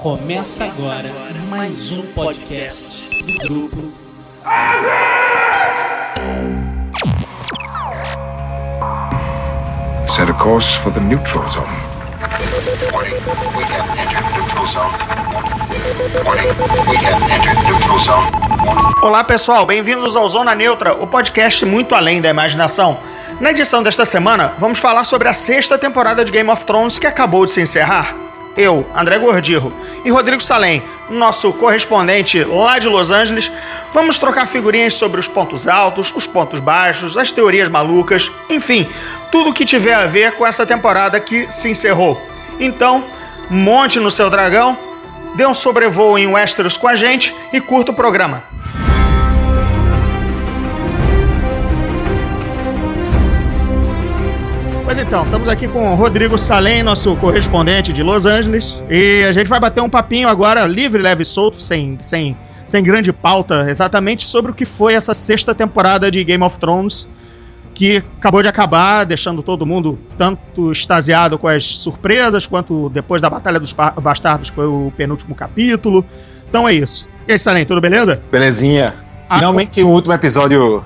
Começa agora mais um podcast do grupo. Set a course for the neutral zone. Warning, we have entered neutral zone. Warning, we have entered neutral zone. Olá pessoal, bem-vindos ao Zona Neutra, o podcast muito além da imaginação. Na edição desta semana, vamos falar sobre a sexta temporada de Game of Thrones que acabou de se encerrar. Eu, André Gordirro, e Rodrigo Salem, nosso correspondente lá de Los Angeles, vamos trocar figurinhas sobre os pontos altos, os pontos baixos, as teorias malucas, enfim, tudo que tiver a ver com essa temporada que se encerrou. Então, monte no seu dragão, dê um sobrevoo em Westeros com a gente e curta o programa. Pois então, estamos aqui com o Rodrigo Salem, nosso correspondente de Los Angeles, e a gente vai bater um papinho agora livre, leve e solto, sem, sem, sem grande pauta, exatamente sobre o que foi essa sexta temporada de Game of Thrones, que acabou de acabar, deixando todo mundo tanto extasiado com as surpresas, quanto depois da Batalha dos Ba- Bastardos, que foi o penúltimo capítulo. Então é isso. E aí, Salem, tudo beleza? Belezinha. Ah, Finalmente um último episódio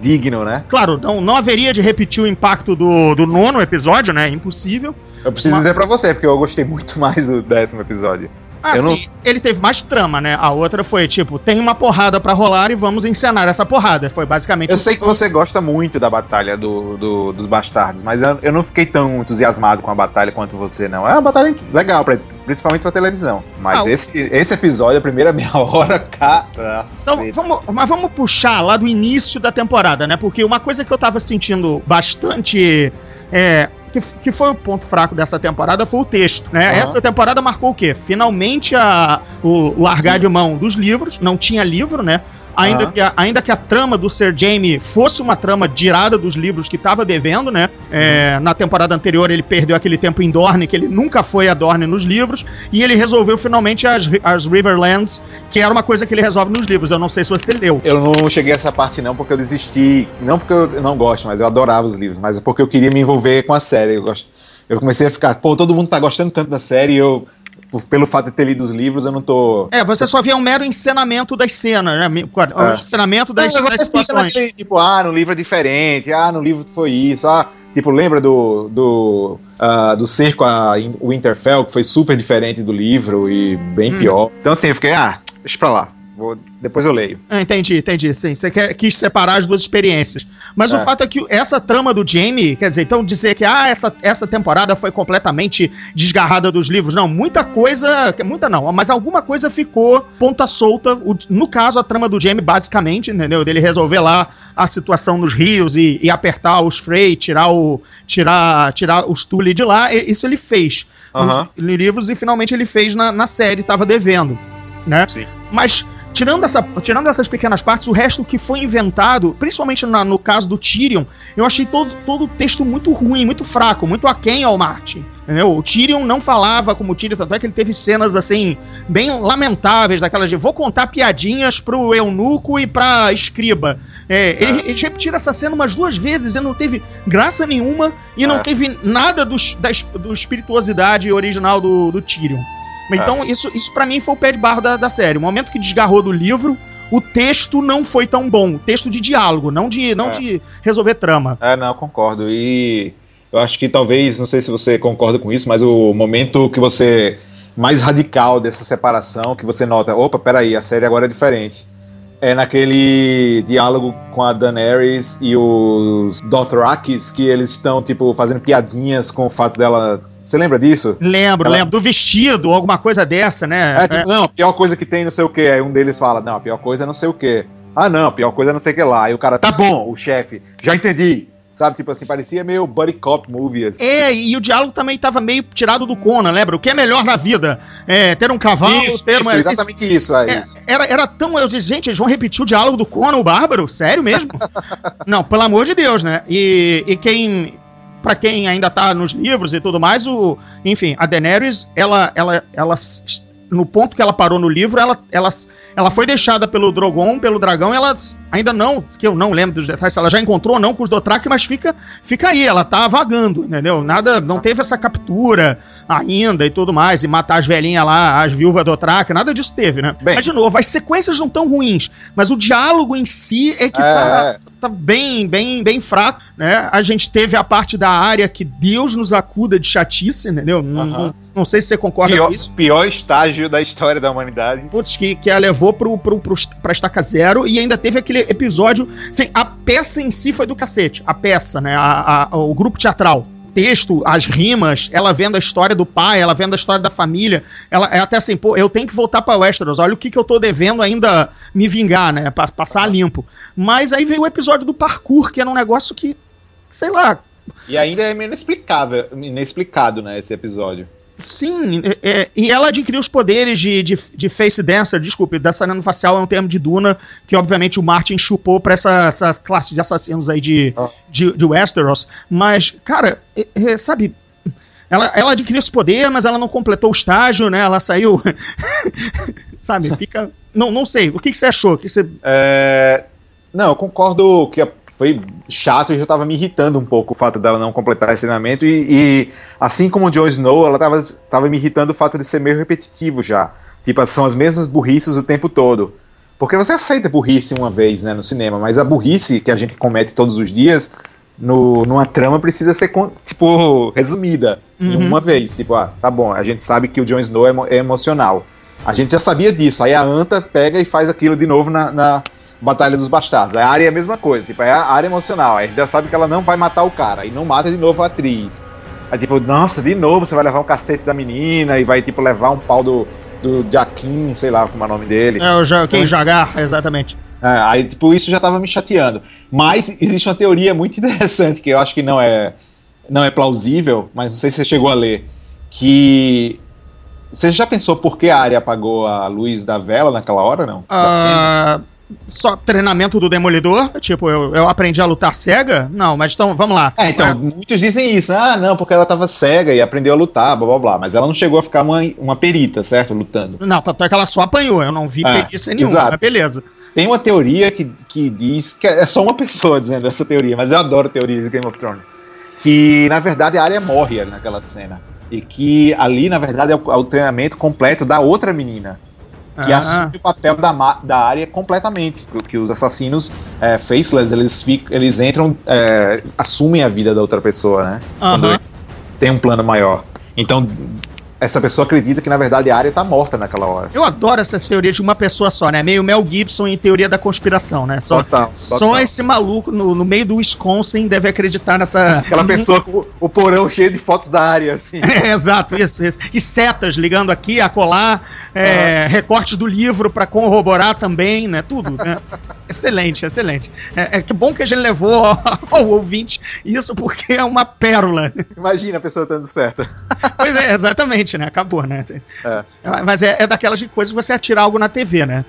digno, né? Claro, não, não haveria de repetir o impacto do, do nono episódio, né? Impossível. Eu preciso Uma- dizer pra você, porque eu gostei muito mais do décimo episódio. Ah, Eu sim, não- ele teve mais trama, né? A outra foi tipo, tem uma porrada pra rolar e vamos encenar essa porrada. Foi basicamente Eu sei que você gosta muito da batalha do, do- dos bastardos, mas eu, eu não fiquei tão entusiasmado com a batalha quanto você, não. É uma batalha legal, pra- principalmente pra televisão. Mas Ah, o- esse, esse episódio, a primeira meia hora, cara. Então, vamos, mas vamos puxar lá do início da temporada, né? Porque uma coisa que eu tava sentindo bastante. É, que, que foi o ponto fraco dessa temporada foi o texto, né? Aham. Essa temporada marcou o quê? Finalmente a, o largar de mão dos livros, não tinha livro, né? Ainda, que a, ainda que a trama do Sir Jaime fosse uma trama tirada dos livros que tava devendo, né? É, Na temporada anterior ele perdeu aquele tempo em Dorne, que ele nunca foi a Dorne nos livros, e ele resolveu finalmente as, as Riverlands, que era uma coisa que ele resolve nos livros. Eu não sei se você leu. Eu não cheguei a essa parte não, porque eu desisti. Não porque eu não gosto, mas eu adorava os livros, mas é porque eu queria me envolver com a série. Eu, gosto, eu comecei a ficar, pô, todo mundo tá gostando tanto da série e eu, pelo fato de ter lido os livros, eu não tô. É, você só vê um mero encenamento das cenas, né? O É. encenamento das, Não, das fica situações. naquele, Tipo, ah, no livro é diferente, ah, no livro foi isso, ah. Tipo, lembra do, do, ah, do cerco a In- Winterfell, que foi super diferente do livro e bem Hum. pior. Então, assim, eu fiquei, ah, deixa pra lá. Vou, depois eu leio. Ah, entendi, entendi. Sim, você quer, quis separar as duas experiências. Mas o É. fato é que essa trama do Jamie, quer dizer, então dizer que ah, essa, essa temporada foi completamente desgarrada dos livros. Não, muita coisa. Muita não, mas alguma coisa ficou ponta solta. O- no caso, a trama do Jamie, basicamente, entendeu? Dele resolver lá a situação nos rios e, e apertar os Frey, tirar o. tirar, tirar os Tully de lá. Isso ele fez nos livros e finalmente ele fez na, na série, tava devendo. Né? Sim. Mas tirando, essa, tirando essas pequenas partes, o resto que foi inventado, principalmente na- no caso do Tyrion, eu achei todo, todo o texto muito ruim, muito fraco, muito aquém ao Martin. Entendeu? O Tyrion não falava como o Tyrion, tanto é que ele teve cenas assim, bem lamentáveis, daquelas de vou contar piadinhas pro eunuco e pra escriba. É, ele, eles repetiram essa cena umas duas vezes e não teve graça nenhuma e não É. teve nada dos, da, do espirituosidade original do, do Tyrion. Então, isso, isso para mim foi o pé de barro da, da série. O momento que desgarrou do livro, o texto não foi tão bom. O texto de diálogo, não de, não É. de resolver trama. É, não, concordo. E eu acho que talvez, não sei se você concorda com isso, mas o momento que você. mais radical dessa separação, que você nota, opa, peraí, a série agora é diferente. É naquele diálogo com a Daenerys e os Dothrakis, que eles estão, tipo, fazendo piadinhas com o fato dela. Você lembra disso? Lembro, Ela- lembro. Do vestido, alguma coisa dessa, né? É, tipo, não, a pior coisa que tem não sei o que. Aí um deles fala, não, a pior coisa é não sei o que. Ah, não, a pior coisa é não sei o que lá. Aí o cara, tá bom, o chefe, já entendi. Sabe, tipo assim, parecia meio buddy cop movie. assim. É, e o diálogo também tava meio tirado do Conan, lembra? O que é melhor na vida? É, ter um cavalo, Isso, ter isso, uma. exatamente isso, é, É, isso. era, era tão. Eu disse, gente, eles vão repetir o diálogo do Conan o Bárbaro? Sério mesmo? Não, pelo amor de Deus, né? E, e quem. Pra quem ainda tá nos livros e tudo mais, o. Enfim, a Daenerys, ela. ela, ela no ponto que ela parou no livro, ela, ela, ela foi deixada pelo Drogon, pelo dragão, ela ainda não, que eu não lembro dos detalhes, ela já encontrou ou não com os Dothraki, mas fica, fica aí, ela tá vagando, entendeu? Nada, não teve essa captura, ainda e tudo mais, e matar as velhinhas lá, as viúvas do Track, nada disso teve, né? Bem. mas de novo, as sequências não tão ruins, mas o diálogo em si é que É, tá, é. tá bem, bem, bem fraco, né? A gente teve a parte da área que Deus nos acuda de chatice, entendeu? Não, Aham. não, não sei se você concorda Pior, com isso. pior estágio da história da humanidade. Putz, que, que a levou pro, pro, pro, pra estaca zero e ainda teve aquele episódio. Assim, a peça em si foi do cacete. A peça, né? A, a- o grupo teatral. Texto, as rimas, ela vendo a história do pai, ela vendo a história da família. Ela é até assim, pô, eu tenho que voltar pra Westeros. Olha o que, que eu tô devendo ainda me vingar, né? Pra passar limpo. Mas aí veio o episódio do parkour, que era um negócio que, sei lá, E ainda é meio inexplicável, inexplicado, né, esse episódio. Sim, é- é, e ela adquiriu os poderes de, de, de face dancer, desculpe, dançarino facial é um termo de Duna, que obviamente o Martin chupou pra essa, essa classe de assassinos aí de, Ah. de, de Westeros. Mas, cara, é- é, sabe, ela, ela adquiriu esse poder, mas ela não completou o estágio, né? Ela saiu. sabe, fica. Não, não sei. O que, que você achou? O que você... É, Não, eu concordo que foi chato e já tava me irritando um pouco o fato dela não completar esse treinamento. E, e assim como o Jon Snow, ela tava, tava me irritando o fato de ser meio repetitivo já. Tipo, são as mesmas burrices o tempo todo. Porque você aceita burrice uma vez, né, no cinema, mas a burrice que a gente comete todos os dias no, numa trama precisa ser, tipo, resumida Uhum. uma vez. Tipo, ah, tá bom, a gente sabe que o Jon Snow é, é emocional. A gente já sabia disso. Aí a Anta pega e faz aquilo de novo na, na Batalha dos Bastardos. A área é a mesma coisa. Tipo, é a área emocional. Aí a gente já sabe que ela não vai matar o cara. E não mata de novo a atriz. Aí tipo, nossa, de novo você vai levar um cacete da menina e vai, tipo, levar um pau do, do Jaquim, sei lá como é o nome dele. É o ja, quem Mas- Jagar, exatamente. É, aí, tipo, isso já tava me chateando. Mas existe uma teoria muito interessante que eu acho que não é, não é plausível, mas não sei se você chegou a ler. Que. Você já pensou por que a área apagou a luz da vela naquela hora, não? Ah, só treinamento do Demolidor? Tipo, eu, eu aprendi a lutar cega? Não, mas então, vamos lá. É, então, muitos dizem isso. Ah, não, porque ela tava cega e aprendeu a lutar, blá blá blá. Mas ela não chegou a ficar uma, uma perita, certo? Lutando. Não, tanto é que ela só apanhou, eu não vi É, perícia nenhuma, exato. mas beleza. Tem uma teoria que, que diz que é só uma pessoa dizendo essa teoria, mas eu adoro teorias de Game of Thrones. Que na verdade a área morre ali naquela cena. E que ali, na verdade, é o, é o treinamento completo da outra menina. Que Ah. assume o papel da, da área completamente. Que, que os assassinos é, faceless, eles, ficam, eles entram, é, assumem a vida da outra pessoa, né? Aham. Quando tem um plano maior. Então, essa pessoa acredita que na verdade a área tá morta naquela hora. Eu adoro essas teorias de uma pessoa só, né? Meio Mel Gibson em teoria da conspiração, né? Só, Total, só total. esse maluco no, no meio do Wisconsin deve acreditar nessa. Aquela pessoa com o porão cheio de fotos da área, assim. É, exato, isso, isso. E setas ligando aqui, a colar, é, recorte do livro pra corroborar também, né? Tudo, né? Excelente, excelente. É, é que bom que a gente levou ao, ao ouvinte isso, porque é uma pérola. Imagina a pessoa dando certo. Pois é, exatamente, né? Acabou, né? É. Mas é, é daquelas de coisas que você atirar algo na TV, né?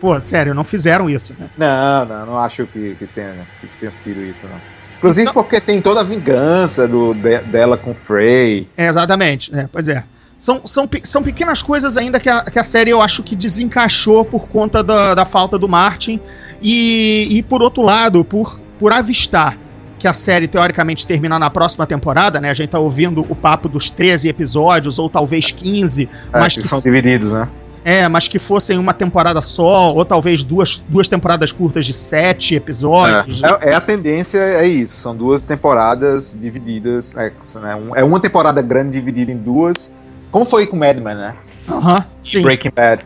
Pô, sério, não fizeram isso, né? Não, não, não acho que, que, tenha, que tenha sido isso, não. Inclusive porque tem toda a vingança do, de- dela com o Frey. É, exatamente, né? Pois é. São, são, são pequenas coisas ainda que a, que a série eu acho que desencaixou por conta da, da falta do Martin. E, e por outro lado, por, por avistar que a série teoricamente termina na próxima temporada, né? A gente tá ouvindo o papo dos 13 episódios, ou talvez 15, É, mas que que, são divididos, né? é, mas que fossem uma temporada só, ou talvez duas, duas temporadas curtas de sete episódios. É, é a tendência, é isso. São duas temporadas divididas. É, né, é uma temporada grande dividida em duas. Como foi com Mad Men, né? Aham, sim. Breaking Bad.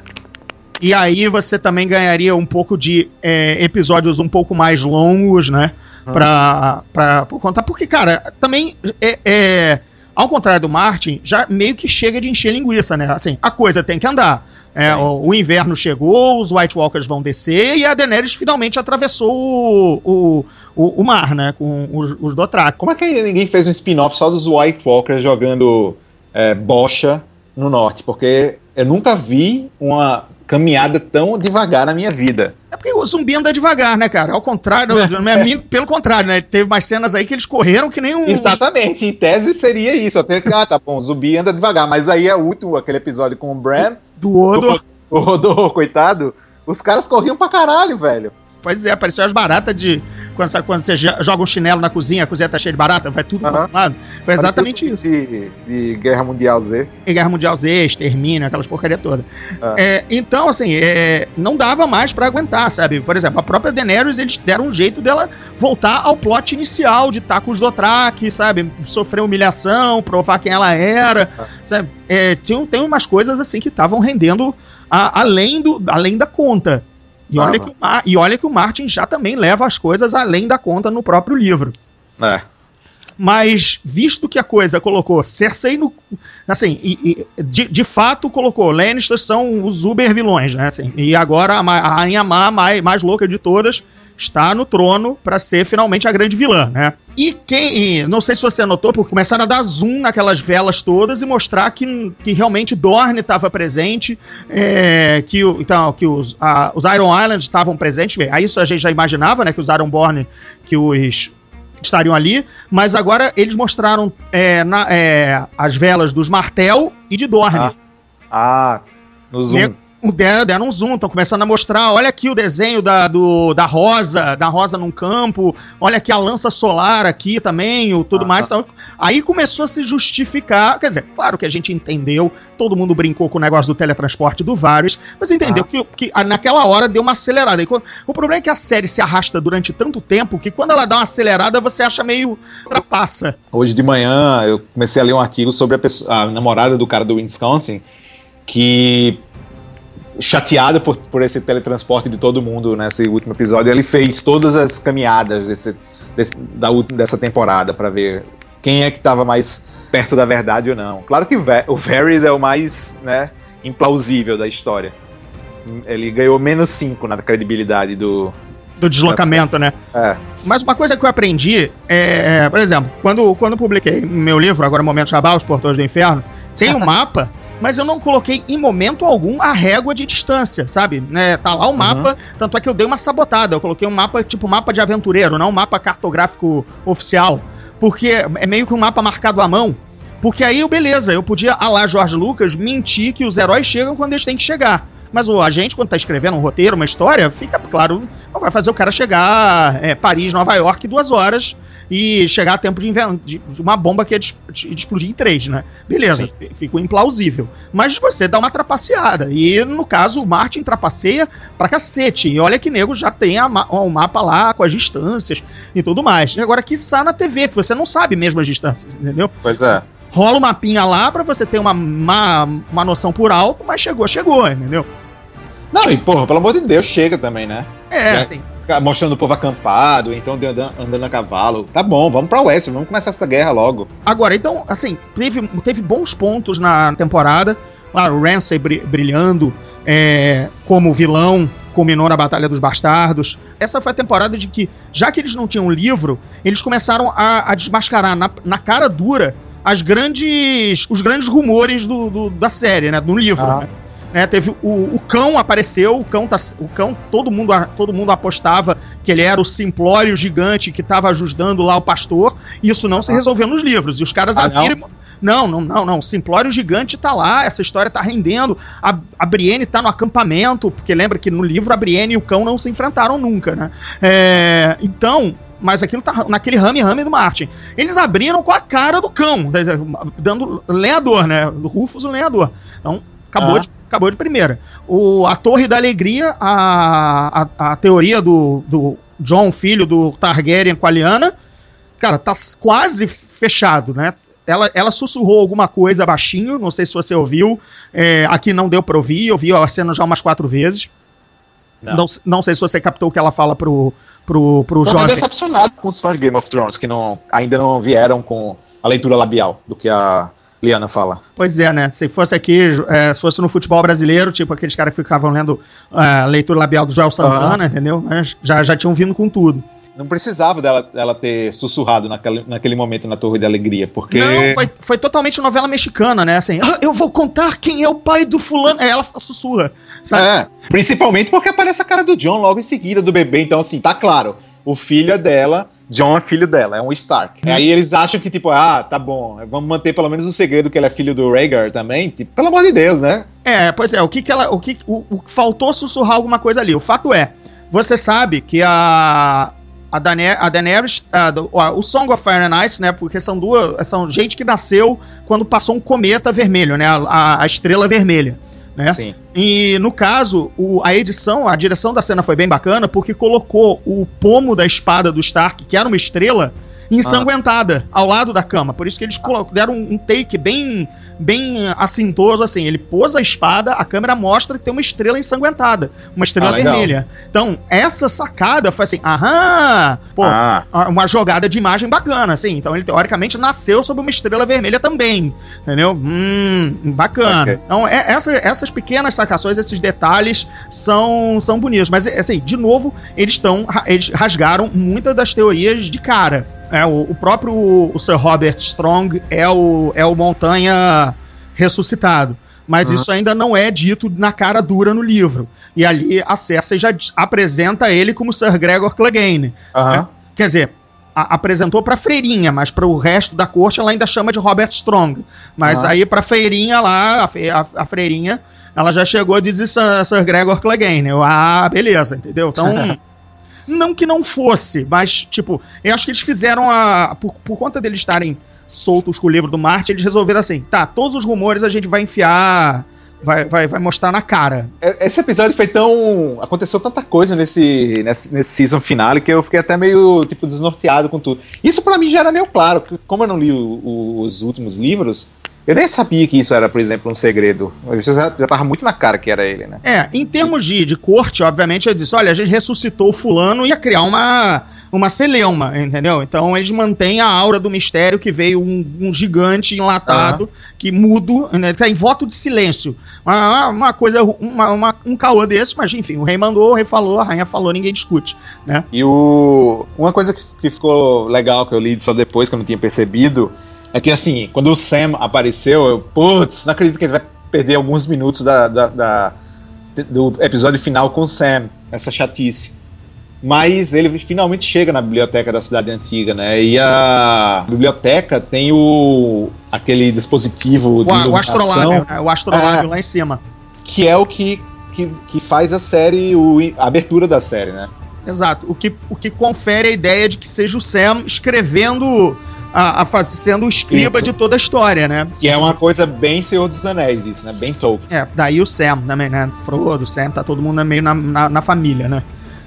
E aí você também ganharia um pouco de é, episódios um pouco mais longos, né? Pra, pra, por conta. Porque, cara, também é, é- Ao contrário do Martin, já meio que chega de encher linguiça, né? Assim, a coisa tem que andar. É, o, o inverno chegou, os White Walkers vão descer e a Daenerys finalmente atravessou o, o, o, o mar, né? Com os, os Dothraki. Como é que ainda ninguém fez um spin-off só dos White Walkers jogando é, bocha no norte? Porque eu nunca vi uma caminhada tão devagar na minha vida. É porque o zumbi anda devagar, né, cara? Ao contrário, é. pelo contrário, né? Teve mais cenas aí que eles correram que nem um. Exatamente, em tese seria isso. Até que, ah, tá bom, o zumbi anda devagar. Mas aí é o último, aquele episódio com o Bran, Do Odo. o Rodor, coitado, os caras corriam pra caralho, velho. Pois é, pareceu as baratas de. Quando, você- quando você jo- joga um chinelo na cozinha, a cozinha tá cheia de barata, vai tudo Aham. pro lado. Foi exatamente isso. De, de Guerra Mundial Z. em Guerra Mundial Z, extermínio, aquelas porcaria toda. É, então, assim, é, não dava mais pra aguentar, sabe? Por exemplo, a própria Daenerys, eles deram um jeito dela voltar ao plot inicial de estar com os Dothraki, sabe? Sofrer humilhação, provar quem ela era, sabe? É, tinha, tem umas coisas, assim, que estavam rendendo a- além, do, além da conta. E olha, que o, Ma- e olha que o Martin já também leva as coisas além da conta no próprio livro. É. Mas, visto que a coisa colocou Cersei no. Assim, e- e, de, de fato colocou. Lannisters são os uber vilões, né? Assim, e agora a, a Rainha Má, mais, mais louca de todas, está no trono para ser finalmente a grande vilã, né? E quem. não sei se você notou, porque começaram a dar zoom naquelas velas todas e mostrar que, que realmente Dorne estava presente, é, que, o- então, que os, a- os Iron Islands estavam presentes. Aí isso a gente já imaginava, né? Que os Ironborn, que os estariam ali, mas agora eles mostraram é, na- é, as velas dos Martel e de Dorne. Ah, Ah, no Zoom. Deram, deram um zoom, estão começando a mostrar. Olha aqui o desenho da, do, da rosa, da rosa num campo. Olha aqui a lança solar aqui também, o tudo Ah, mais. Tal. Aí começou a se justificar. Quer dizer, claro que a gente entendeu, todo mundo brincou com o negócio do teletransporte do Varys, mas entendeu Ah. que, que naquela hora deu uma acelerada. E quando- o problema é que a série se arrasta durante tanto tempo que quando ela dá uma acelerada você acha meio ultrapassa. Hoje de manhã eu comecei a ler um artigo sobre a, pessoa- a namorada do cara do Wisconsin que chateada por, por esse teletransporte de todo mundo nesse último episódio, ele fez todas as caminhadas desse, desse- da, dessa temporada para ver quem é que estava mais perto da verdade ou não. Claro que o Va- o Varys é o mais né, implausível da história. Ele ganhou menos 5 na credibilidade do. Do deslocamento, né? É, Mas uma coisa que eu aprendi é, por exemplo, quando, quando eu publiquei meu livro, agora Momento Jabá, Os Portões do Inferno, tem um mapa, mas eu não coloquei em momento algum a régua de distância, sabe? Né, tá lá o mapa, tanto é que eu dei uma sabotada. Eu coloquei um mapa tipo mapa de aventureiro, não um mapa cartográfico oficial. Porque é meio que um mapa marcado à mão. Porque aí, beleza, eu podia, a lá Jorge Lucas, mentir que os heróis chegam quando eles têm que chegar. Mas o agente, quando tá escrevendo um roteiro, uma história, fica claro, não vai fazer o cara chegar é, Paris, Nova York, duas horas e chegar a tempo de, de uma bomba que ia de, de explodir em três, né? Beleza, Sim. ficou implausível. Mas você dá uma trapaceada. E no caso, o Martin trapaceia pra cacete. E olha que nego já tem a o mapa lá com as distâncias e tudo mais. E agora, que na TV, que você não sabe mesmo as distâncias, entendeu? pois é. rola o mapinha lá pra você ter uma, uma, uma noção por alto, mas chegou, chegou, entendeu? Não, e porra, pelo amor de Deus, chega também, né? É, É. assim. Mostrando o povo acampado, então andando, andando a cavalo. Tá bom, vamos pra West, vamos começar essa guerra logo. Agora, então, assim, teve, teve bons pontos na temporada. Claro, o Ramsay bri- brilhando é, como vilão, culminou na Batalha dos Bastardos. Essa foi a temporada de que, já que eles não tinham livro, eles começaram a, a desmascarar na, na cara dura as grandes, os grandes rumores do, do- da série, né? Do livro. Ah. né? Né, teve o, o cão apareceu, o cão, tá, o cão todo mundo, todo mundo apostava que ele era o simplório gigante que estava ajudando lá o pastor. E isso não se resolveu nos livros. E os caras Ah, não? abriram. Não, não, não, não. O Simplório Gigante tá lá, essa história tá rendendo. A, a Brienne tá no acampamento, porque lembra que no livro a Brienne e o cão não se enfrentaram nunca, né? É, então, mas aquilo tá naquele rame-rame do Martin. Eles abriram com a cara do cão, dando lenhador, né? Do Rufus o lenhador. Então, acabou, Ah. de, acabou de primeira. O, a Torre da Alegria, a, a, a teoria do, do John, filho do Targaryen com a Lyanna, cara, tá quase fechado, né? Ela, ela sussurrou alguma coisa baixinho, não sei se você ouviu. É, aqui não deu pra ouvir, eu vi a cena já umas quatro vezes. Não. Não, não sei se você captou o que ela fala pro, pro, pro Tô até Jorge. decepcionado com os fãs de Game of Thrones, que não, ainda não vieram com a leitura labial do que a Liana fala. Pois é, né? Se fosse aqui, é, se fosse no futebol brasileiro, tipo aqueles caras que ficavam lendo a leitura labial do Joel Santana, entendeu? Mas já, já tinham vindo com tudo. Não precisava dela, dela ter sussurrado naquele, naquele momento na Torre da Alegria, porque. Não, foi, foi totalmente novela mexicana, né? Assim, "Ah, eu vou contar quem é o pai do fulano. Aí ela sussurra, sabe? É, principalmente porque aparece a cara do John logo em seguida do bebê, então assim, tá claro, o filho é dela, John é filho dela, é um Stark. Aí eles acham que, tipo, ah, tá bom, vamos manter pelo menos o segredo que ele é filho do Rhaegar também, tipo, pelo amor de Deus, né? É, pois é, o que que ela. O que o, o- faltou sussurrar alguma coisa ali. O fato é, você sabe que a a, Dane a Daenerys, a, o Song of Fire and Ice, né? Porque são duas, são gente que nasceu quando passou um cometa vermelho, né? A- a estrela vermelha, né? Sim. E no caso, o- a edição, a direção da cena foi bem bacana porque colocou o pomo da espada do Stark, que era uma estrela, ensanguentada ao lado da cama. Por isso que eles deram um, take bem bem assintoso assim. Ele pôs a espada, a câmera mostra que tem uma estrela ensanguentada, uma estrela Ah, vermelha. Então, essa sacada foi assim, aham, pô, Ah. uma jogada de imagem bacana, assim. Então ele teoricamente nasceu sob uma estrela vermelha também, entendeu? Hum, bacana. Ok. Então é- essa- essas pequenas sacações, esses detalhes são, são bonitos. Mas assim, de novo, eles estão eles rasgaram muitas das teorias de cara. É, o, o próprio o Sir Robert Strong é o, é o montanha ressuscitado. Mas Uhum. isso ainda não é dito na cara dura no livro. E ali a Cersei já apresenta ele como Sir Gregor Clegane. Aham. Quer dizer, a- apresentou pra freirinha, mas para o resto da corte ela ainda chama de Robert Strong. Mas Ah. aí pra freirinha lá, a, a- a freirinha, ela já chegou a dizer Sir, Sir Gregor Clegane. Eu, ah, beleza, entendeu? Então, não que não fosse, mas, tipo, eu acho que eles fizeram a. Por, por conta deles estarem soltos com o livro do Marte, eles resolveram assim: tá, todos os rumores a gente vai enfiar. Vai, vai, vai mostrar na cara. É- Esse episódio foi tão. Aconteceu tanta coisa nesse, nesse, nesse season finale que eu fiquei até meio, tipo, desnorteado com tudo. Isso pra mim já era meio claro, porque como eu não li o- o- os últimos livros, eu nem sabia que isso era, por exemplo, um segredo. Isso já, já tava muito na cara que era ele, né? É, em termos de, de corte, obviamente, eu disse: olha, a gente ressuscitou o fulano e ia criar uma, uma celeuma, entendeu? Então eles mantêm a aura do mistério que veio um, um gigante enlatado, que mudo, né, tá em voto de silêncio. Uma, uma coisa, uma, uma- um caô desse, mas enfim, o rei mandou, o rei falou, a rainha falou, ninguém discute, né? E o. Uma coisa que, que ficou legal que eu li só depois, que eu não tinha percebido, é que assim, quando o Sam apareceu, eu, putz, não acredito que ele vai perder alguns minutos da, da- da- do episódio final com o Sam, essa chatice. Mas ele finalmente chega na biblioteca da cidade antiga, né? E a biblioteca tem o aquele dispositivo de O, o iluminação, astrolábio, né? o astrolábio É. lá em cima. que é o que, que, que faz a série, o, a abertura da série, né? Exato. O que, o que confere a ideia de que seja o Sam escrevendo, a, a sendo o escriba Isso. de toda a história, né? Que é uma coisa bem Senhor dos Anéis, isso, né? Bem Tolkien. É, daí o Sam também, né? Frodo, Sam, tá todo mundo meio na, na, na família, né?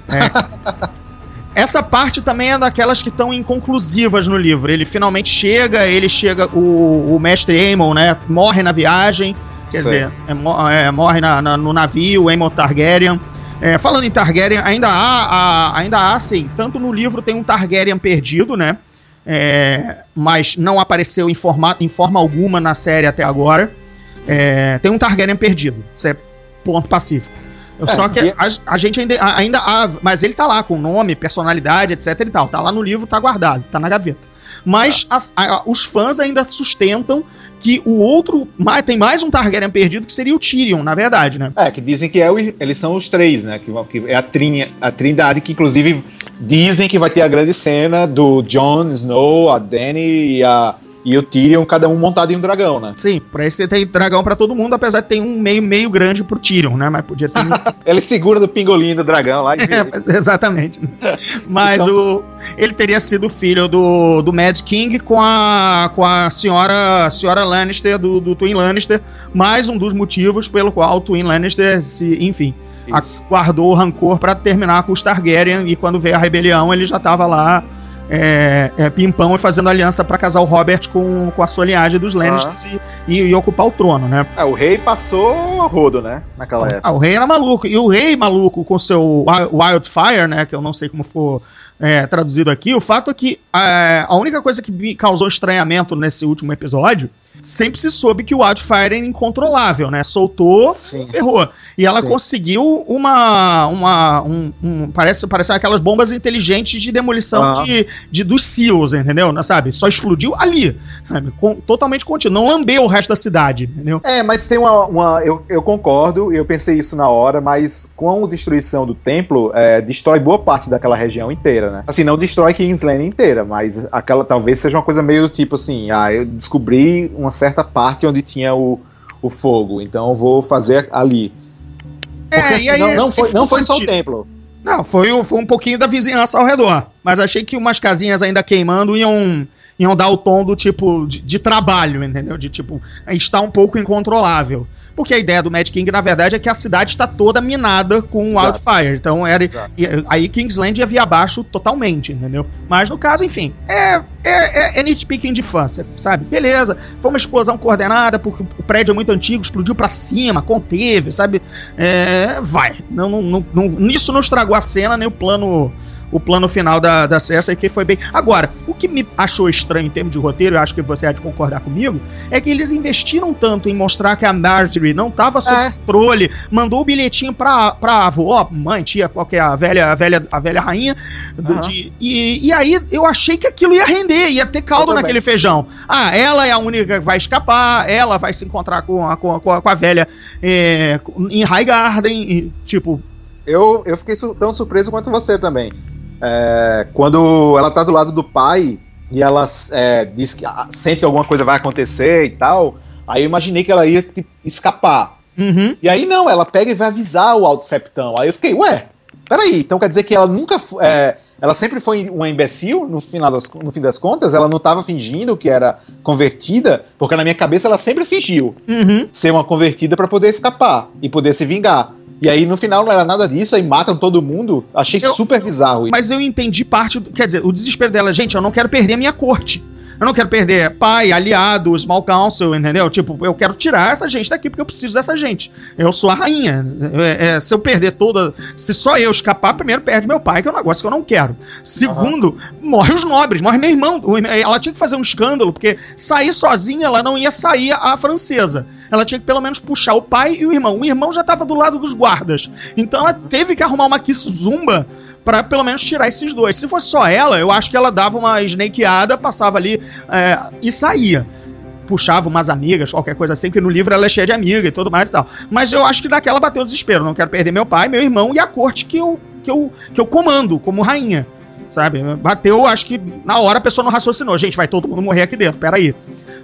É. Essa parte também é daquelas que estão inconclusivas no livro. Ele finalmente chega, ele chega, o, o mestre Aemon, né? Morre na viagem, quer Sei. dizer, é, é, morre na- na- no navio, Aemon Targaryen. É, falando em Targaryen, ainda há, há- ainda há, sim, tanto no livro tem um Targaryen perdido, né? É, mas não apareceu em, forma, em forma alguma na série até agora. É, tem um Targaryen perdido. Isso é ponto pacífico. É, Só que a, a gente ainda, ainda há. Mas ele tá lá com nome, personalidade, etc e tal. Tá lá no livro, tá guardado, tá na gaveta. Mas as- a- os fãs ainda sustentam que o outro. Tem mais um Targaryen perdido que seria o Tyrion, na verdade, né? É, que dizem que é o- eles são os três, né? Que, que é a, a trindade que, inclusive, dizem que vai ter a grande cena do Jon Snow, a Dany e, a, e o Tyrion, cada um montado em um dragão, né? Sim, pra esse tem dragão pra todo mundo, apesar de ter um meio, meio grande pro Tyrion, né? Mas podia ter. Ele segura do pingolim do dragão lá e É, mas- exatamente. Mas Então- o, ele teria sido filho do, do Mad King com a, com a senhora, senhora Lannister, do, do Twin Lannister. Mais um dos motivos pelo qual o Twin Lannister, se, enfim, Isso. guardou o rancor pra terminar com os Targaryen. E quando veio a rebelião, ele já tava lá. É, é, pimpão e fazendo aliança pra casar o Robert com, com a sua linhagem dos Lannisters e, e- e ocupar o trono, né? É, o rei passou rodo, né? Naquela época. Ah, o rei era maluco. E o rei maluco com seu Wi- Wildfire, né? Que eu não sei como for é, traduzido aqui. O fato é que é, a única coisa que me causou estranhamento nesse último episódio sempre se soube que o Wildfire era incontrolável, né? Soltou, Sim. ferrou. E ela Sim. conseguiu uma. uma um, um- parece, parece aquelas bombas inteligentes de demolição Aham. de, de dos SEALs, entendeu? Não, Sabe? Só explodiu ali. sabe? Com- totalmente contínuo. Não lambeu o resto da cidade, entendeu? É, mas tem uma. uma- eu, eu concordo, eu pensei isso na hora, mas com a destruição do templo, é, destrói boa parte daquela região inteira, né? Assim, não destrói King's Landing inteira, mas aquela talvez seja uma coisa meio do tipo assim: ah, eu descobri uma certa parte onde tinha o, o fogo, então eu vou fazer ali. Porque É, assim, e aí não, não foi, não foi só o templo. Não, foi, foi um pouquinho da vizinhança ao redor. Mas achei que umas casinhas ainda queimando iam, iam dar o tom do tipo de, de trabalho, entendeu? De tipo, está um pouco incontrolável. Porque a ideia do Mad King, na verdade, é que a cidade está toda minada com Exato. wildfire. Então era. E- aí Kingsland ia vir abaixo totalmente, entendeu? Mas no caso, enfim, é, é, é, é nitpicking de fã, sabe? Beleza, foi uma explosão coordenada, porque o prédio é muito antigo, explodiu pra cima, conteve, sabe? É, vai. Não, não, não, não- isso não estragou a cena, nem o plano. O plano final da, da Cersei, que foi bem. Agora, o que me achou estranho em termos de roteiro, eu acho que você há de concordar comigo, é que eles investiram tanto em mostrar que a Marjorie não tava sob É. controle, mandou o bilhetinho pra, pra avó, mãe, tia, qual que é a velha, a velha, a velha rainha. do- Aham. de- e, e aí eu achei que aquilo ia render, ia ter caldo naquele feijão. Ah, ela é a única que vai escapar, ela vai se encontrar com a, com a, com a, com a velha é, em Highgarden, e, tipo, Eu, eu fiquei su- tão surpreso quanto você também. É, quando ela tá do lado do pai e ela é, diz que ah, sente que alguma coisa vai acontecer e tal, aí eu imaginei que ela ia tipo, escapar. uhum, E aí não, ela pega e vai avisar o Alto Septão. Aí eu fiquei, ué, peraí, então quer dizer que ela nunca. é, ela sempre foi uma imbecil no, final das, no fim das contas? Ela não tava fingindo que era convertida? Porque na minha cabeça ela sempre fingiu uhum. ser uma convertida pra poder escapar e poder se vingar. E aí no final não era nada disso, aí matam todo mundo. Achei Eu- super bizarro. Mas eu entendi parte. Do, quer dizer, o desespero dela, gente, eu não quero perder a minha corte. Eu não quero perder pai, aliado, small council, entendeu? Tipo, eu quero tirar essa gente daqui porque eu preciso dessa gente. Eu sou a rainha. É, é, se eu perder toda. Se só eu escapar, primeiro perde meu pai, que é um negócio que eu não quero. Segundo, morre os nobres, morre meu irmão. Ela tinha que fazer um escândalo, porque sair sozinha ela não ia sair a francesa. Ela tinha que pelo menos puxar o pai e o irmão. O irmão já tava do lado dos guardas. Então ela teve que arrumar uma zumba pra pelo menos tirar esses dois. Se fosse só ela, eu acho que ela dava uma snakeada, passava ali é, e saía. Puxava umas amigas, qualquer coisa assim, que no livro ela é cheia de amiga e tudo mais e tal. Mas eu acho que naquela bateu o desespero. Não quero perder meu pai, meu irmão e a corte que eu, que eu, que eu comando como rainha. Sabe? Bateu, acho que na hora a pessoa não raciocinou. Gente, vai todo mundo morrer aqui dentro, peraí.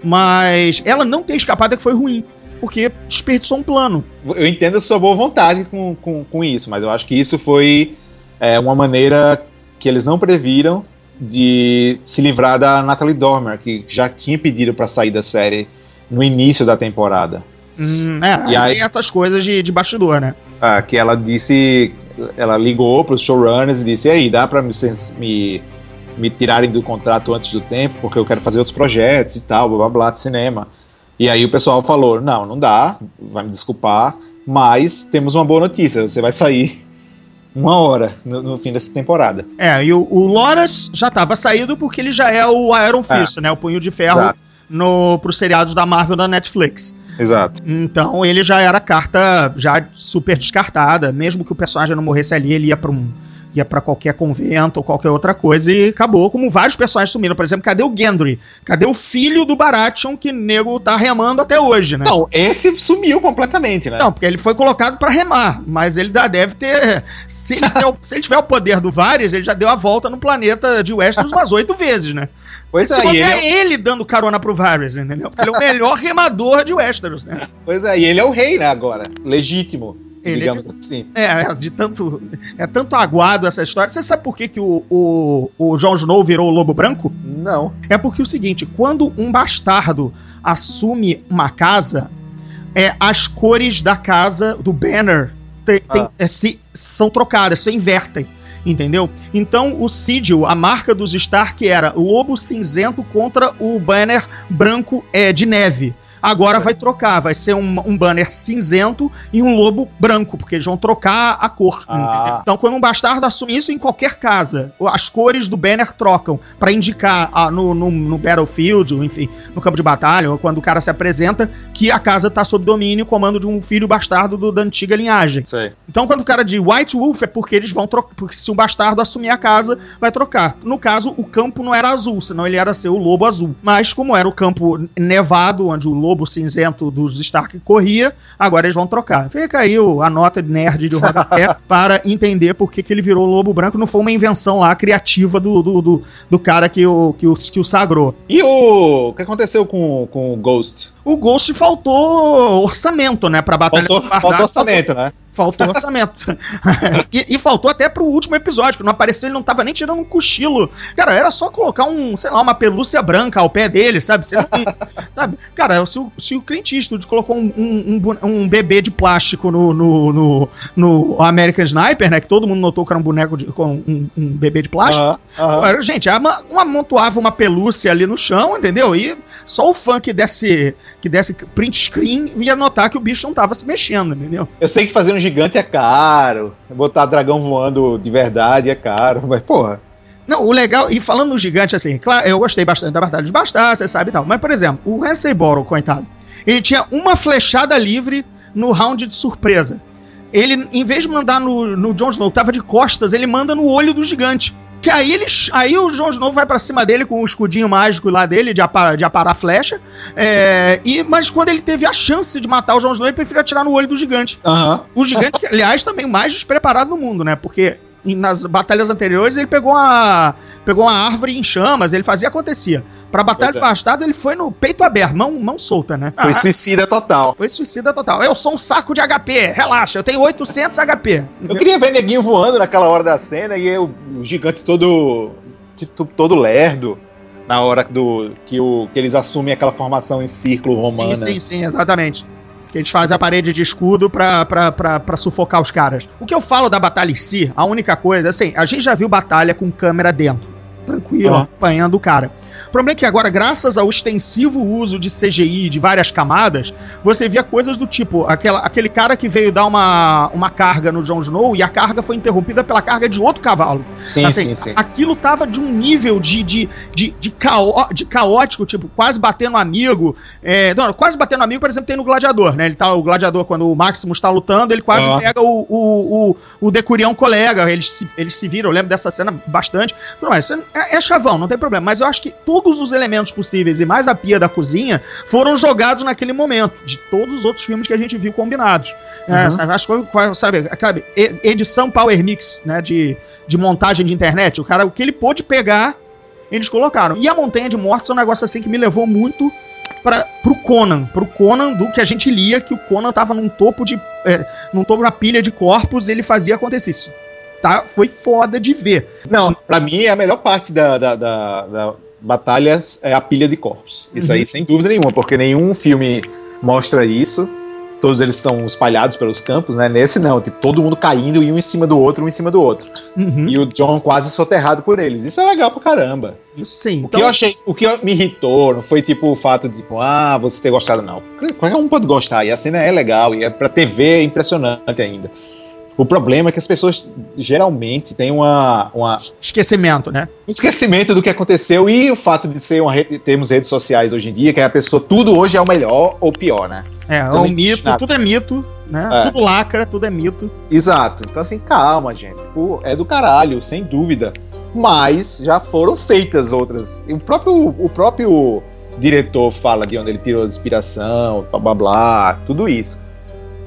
Mas ela não ter escapado é que foi ruim. Porque desperdiçou um plano. Eu entendo a sua boa vontade com, com, com isso, mas eu acho que isso foi é, uma maneira que eles não previram de se livrar da Natalie Dormer, que já tinha pedido pra sair da série no início da temporada. Hum, é, E aí- tem essas coisas de, de bastidor, né? Ah, que ela disse, ela ligou para os showrunners e disse: e aí, dá para me, me, me tirarem do contrato antes do tempo, porque eu quero fazer outros projetos e tal, blá blá blá, de cinema. E aí o pessoal falou: não, não dá, vai me desculpar, mas temos uma boa notícia: você vai sair uma hora no, no fim dessa temporada. É, e o, o Loras já tava saído porque ele já é o Iron Fist, né? O Punho de Ferro Exato. no, pros seriados da Marvel da Netflix. Exato. Então ele já era carta já super descartada. Mesmo que o personagem não morresse ali, ele ia pra um. Ia pra qualquer convento ou qualquer outra coisa e acabou. Como vários personagens sumiram. Por exemplo, cadê o Gendry? Cadê o filho do Baratheon que nego tá remando até hoje, né? Não, esse sumiu completamente, né? Não, porque ele foi colocado pra remar, mas ele já deve ter. Se ele, tiver o, se ele tiver o poder do Varys, ele já deu a volta no planeta de Westeros umas oito vezes, né? pois é, ele é, é ele dando carona pro Varys, entendeu? Porque ele é o melhor remador de Westeros, né? pois é, e ele é o rei, né, agora. Legítimo, Ele é digamos de- assim. É, é, de tanto. É tanto aguado essa história. Você sabe por que, que o, o, o Jon Snow virou o Lobo Branco? Não. É porque é o seguinte, quando um bastardo assume uma casa, é, as cores da casa, do banner, tem- tem- Ah. é, se, são trocadas, se invertem. Entendeu? Então o sigil, a marca dos Stark era lobo cinzento contra o banner branco é, de neve. Agora vai trocar, vai ser um, um banner cinzento e um lobo branco, porque eles vão trocar a cor. Ah. Então, quando um bastardo assume isso em qualquer casa, as cores do banner trocam pra indicar ah, no, no, no battlefield, ou enfim, no campo de batalha, ou quando o cara se apresenta, que a casa tá sob domínio e comando de um filho bastardo do- da antiga linhagem. Sei. Então, quando o cara de White Wolf é porque eles vão trocar. Porque se o bastardo assumir a casa, vai trocar. No caso, o campo não era azul, senão ele era ser o lobo azul. Mas, como era o campo nevado, onde o lobo cinzento dos Stark corria, agora eles vão trocar. Fica aí o- a nota de nerd de rodapé para entender por que, que ele virou lobo branco. Não foi uma invenção lá criativa do, do, do, do cara que o, que, o, que o sagrou. E o, o que aconteceu com, com o Ghost? O Ghost faltou orçamento, né? Pra Batalha Faltou, dos Bardados. faltou orçamento, né? Faltou orçamento. e, e, faltou até pro último episódio, que não apareceu, ele não tava nem tirando um cochilo. Cara, era só colocar um, sei lá, uma pelúcia branca ao pé dele, sabe? Sabe? Cara, se o, se o Clint Eastwood colocou um, um, um, um bebê de plástico no, no, no, no, American Sniper, né? Que todo mundo notou que era um boneco de, com um, um bebê de plástico. Uh -huh. Gente, amontoava uma pelúcia ali no chão, entendeu? E só o fã que desse, que desse print screen ia notar que o bicho não tava se mexendo, entendeu? Eu sei que fazer um gigante é caro. Botar dragão voando de verdade é caro, mas porra. Não, o legal, e falando no gigante, assim, claro, eu gostei bastante da Batalha dos Bastardos, você sabe e tal. Mas, por exemplo, o Ramsay Boro, coitado, ele tinha uma flechada livre no round de surpresa. Ele, em vez de mandar no, no Jon Snow, tava de costas, ele manda no olho do gigante. Que aí eles. Aí o Jon Snow vai para cima dele com o escudinho mágico lá dele, de, apar, de aparar a flecha. É, e, mas quando ele teve a chance de matar o Jon Snow, ele preferiu atirar no olho do gigante. Uhum. O gigante, que, aliás, também mais despreparado no mundo, né? Porque nas batalhas anteriores ele pegou uma, pegou uma árvore em chamas, ele fazia acontecia. Pra Batalha é. ele foi no peito aberto, mão, mão solta, né? Foi ah, suicida total. Foi suicida total. Eu sou um saco de HP, relaxa, eu tenho 800 HP. Eu queria ver neguinho voando naquela hora da cena e eu, o gigante todo todo lerdo na hora do que, o, que eles assumem aquela formação em círculo romano. Sim, sim, sim, exatamente. Que eles fazem a parede de escudo pra, pra, pra, pra sufocar os caras. O que eu falo da batalha em si, a única coisa, assim, a gente já viu batalha com câmera dentro. Tranquilo, uhum. acompanhando o cara. O problema é que agora, graças ao extensivo uso de CGI de várias camadas, você via coisas do tipo, aquela, aquele cara que veio dar uma, uma carga no Jon Snow e a carga foi interrompida pela carga de outro cavalo. Sim, assim, sim, sim. Aquilo tava de um nível de, de, de, de, de caótico, tipo, quase batendo amigo. É, não, quase batendo amigo, por exemplo, tem no Gladiador, né? Ele tá, o Gladiador, quando o Maximus tá lutando, ele quase uhum. pega o, o, o, o Decurião colega. Eles se, eles se viram, eu lembro dessa cena bastante. Tudo mais, é, é chavão, não tem problema. Mas eu acho que tudo todos os elementos possíveis e mais a pia da cozinha foram jogados naquele momento, de todos os outros filmes que a gente viu combinados. É, uhum. É, sabe, acho que sabe, sabe, edição Power Mix, né, de, de montagem de internet, o cara, o que ele pôde pegar, eles colocaram. E a Montanha de Mortos é um negócio assim que me levou muito para pro Conan, pro Conan do que a gente lia, que o Conan tava num topo de é, num topo da pilha de corpos, ele fazia acontecer isso. Tá, foi foda de ver. Não, para mim é a melhor parte da, da, da, da batalhas é a pilha de corpos. Isso uhum. aí, sem dúvida nenhuma, porque nenhum filme mostra isso. Todos eles estão espalhados pelos campos, né? Nesse não, tipo, todo mundo caindo e um em cima do outro, um em cima do outro. Uhum. E o John quase soterrado por eles. Isso é legal pra caramba. Isso sim. O então... que eu achei, o que me irritou não foi tipo o fato de, tipo, ah, você ter gostado, não. Qualquer um pode gostar, e a cena é legal, e é pra TV é impressionante ainda. O problema é que as pessoas geralmente têm uma, uma. Esquecimento, né? Esquecimento do que aconteceu e o fato de ser uma rede, termos redes sociais hoje em dia, que a pessoa, tudo hoje é o melhor ou pior, né? É, é um mito, nada. tudo é mito, né? É. Tudo lacra, tudo é mito. Exato. Então, assim, calma, gente. Tipo, é do caralho, sem dúvida. Mas já foram feitas outras. O próprio, o próprio diretor fala de onde ele tirou a inspiração, blá blá blá, tudo isso.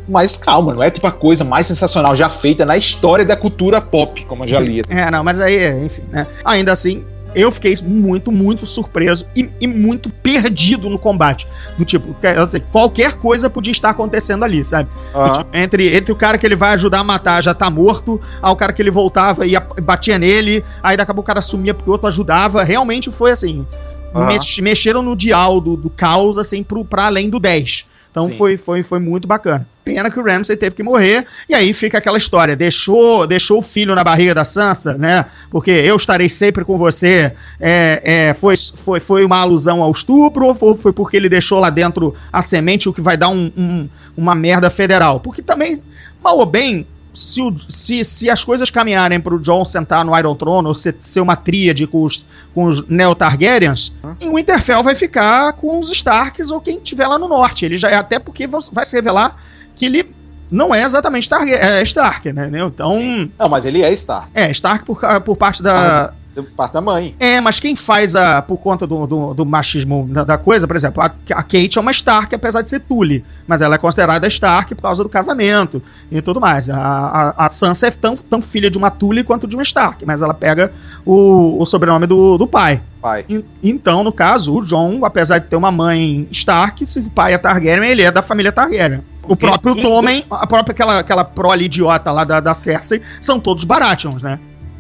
Mas calma, não é tipo a coisa mais sensacional já feita na história da cultura pop, como eu já li. Assim. É, não, mas aí, enfim, né? Ainda assim, eu fiquei muito, muito surpreso e, e, muito perdido no combate. Do tipo, sei, qualquer coisa podia estar acontecendo ali, sabe? Uhum. Tipo, entre, entre o cara que ele vai ajudar a matar já tá morto, ao cara que ele voltava e batia nele, aí daqui a pouco o cara sumia porque o outro ajudava. Realmente foi assim. Uhum. Mex, mexeram no dial do, do caos, assim, pro, pra além do 10. Então foi, foi, foi muito bacana. Pena que o Ramsay teve que morrer. E aí fica aquela história: deixou, deixou o filho na barriga da Sansa, né? Porque eu estarei sempre com você. É, é, foi, foi, foi uma alusão ao estupro ou foi, porque ele deixou lá dentro a semente, o que vai dar um, um, uma merda federal? Porque também, mal ou bem, se, o, se, se as coisas caminharem para o Jon sentar no Iron Throne ou ser, ser uma tríade com os, com os Neo Targaryens, uhum. Winterfell vai ficar com os Starks ou quem tiver lá no norte. Ele já até porque vai se revelar que ele não é exatamente Targa é Stark, né? Então. Sim. Não, mas ele é Stark. É, Stark por, por parte da. parte da mãe. É, mas quem faz a. Por conta do, do, do machismo da, da, coisa, por exemplo, a, a, Kate é uma Stark, apesar de ser Tully. Mas ela é considerada Stark por causa do casamento e tudo mais. A, a, a Sansa é tão, tão filha de uma Tully quanto de uma Stark, mas ela pega o, o sobrenome do, do pai. pai. E, então, no caso, o John, apesar de ter uma mãe Stark, se o pai é Targaryen, ele é da família Targaryen. O próprio Tommen, a própria aquela, aquela prole idiota lá da, da Cersei, são todos Baratheons, né?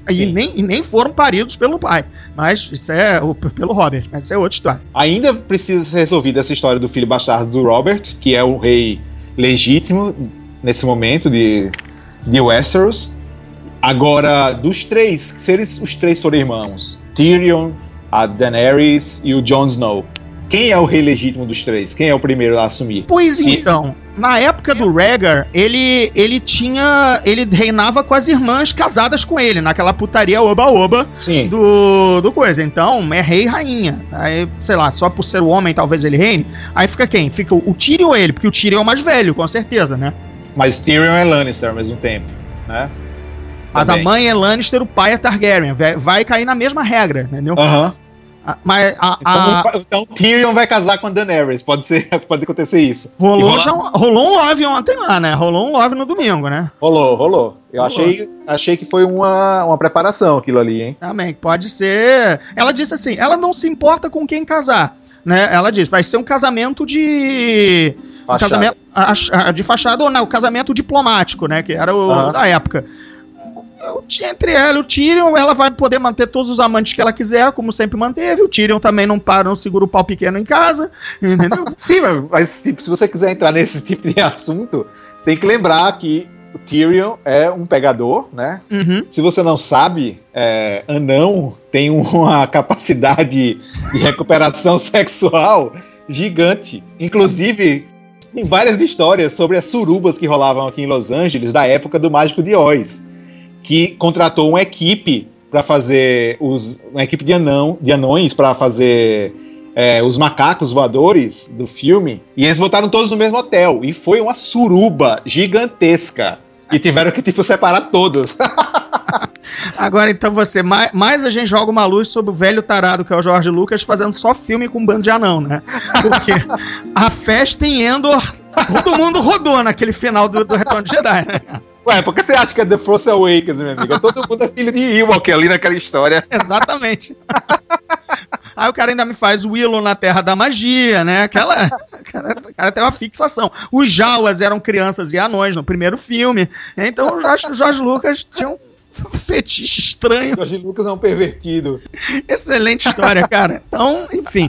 E nem, e nem foram paridos pelo pai. Mas isso é o, pelo Robert, mas isso é outra história. Ainda precisa ser resolvida essa história do filho bastardo do Robert, que é o rei legítimo nesse momento de, de Westeros. Agora, dos três, se eles, os três foram irmãos, Tyrion, a Daenerys e o Jon Snow. Quem é o rei legítimo dos três? Quem é o primeiro a assumir? Pois Se... então, na época do Rhaegar, ele, ele tinha. Ele reinava com as irmãs casadas com ele, naquela putaria oba-oba do, do coisa. Então, é rei e rainha. Aí, sei lá, só por ser o homem, talvez ele reine. Aí fica quem? Fica o Tyrion ou ele? Porque o Tyrion é o mais velho, com certeza, né? Mas Tyrion é Lannister ao mesmo tempo, né? Mas Também. a mãe é Lannister, o pai é Targaryen. Vai cair na mesma regra, entendeu? Aham. Uhum. Mas a, a... Então, então Tyrion vai casar com a Daenerys, pode, ser, pode acontecer isso. Rolou, já, rolou um love ontem lá, né? Rolou um love no domingo, né? Rolou, rolou. Eu rolou. Achei, achei que foi uma, uma preparação aquilo ali, hein? Também, pode ser. Ela disse assim: ela não se importa com quem casar. Né? Ela disse: vai ser um casamento de. Um casamento de fachada ou não, um casamento diplomático, né? Que era o uhum. da época entre ela e o Tyrion, ela vai poder manter todos os amantes que ela quiser, como sempre manteve. O Tyrion também não para, não segura o pau pequeno em casa, entendeu? Sim, mas tipo, se você quiser entrar nesse tipo de assunto, você tem que lembrar que o Tyrion é um pegador, né? Uhum. Se você não sabe, é, anão tem uma capacidade de recuperação sexual gigante. Inclusive, tem várias histórias sobre as surubas que rolavam aqui em Los Angeles da época do Mágico de Oz que contratou uma equipe para fazer os uma equipe de anão de anões para fazer é, os macacos voadores do filme e eles voltaram todos no mesmo hotel e foi uma suruba gigantesca e tiveram que tipo separar todos. Agora então você, mais, mais, a gente joga uma luz sobre o velho tarado que é o Jorge Lucas fazendo só filme com um bando de anão, né? Porque a festa em Endor, todo mundo rodou naquele final do, do Retorno de Jedi, né? Ué, por que você acha que é The Force Awakens, minha amiga? Todo mundo é filho de Ewok ali naquela história. Exatamente. Aí o cara ainda me faz Willow na Terra da Magia, né? Aquela. O cara, o cara tem uma fixação. Os Jawas eram crianças e anões no primeiro filme. Então o Jorge, Jorge Lucas tinha um fetiche estranho. Jorge Lucas é um pervertido. Excelente história, cara. Então, enfim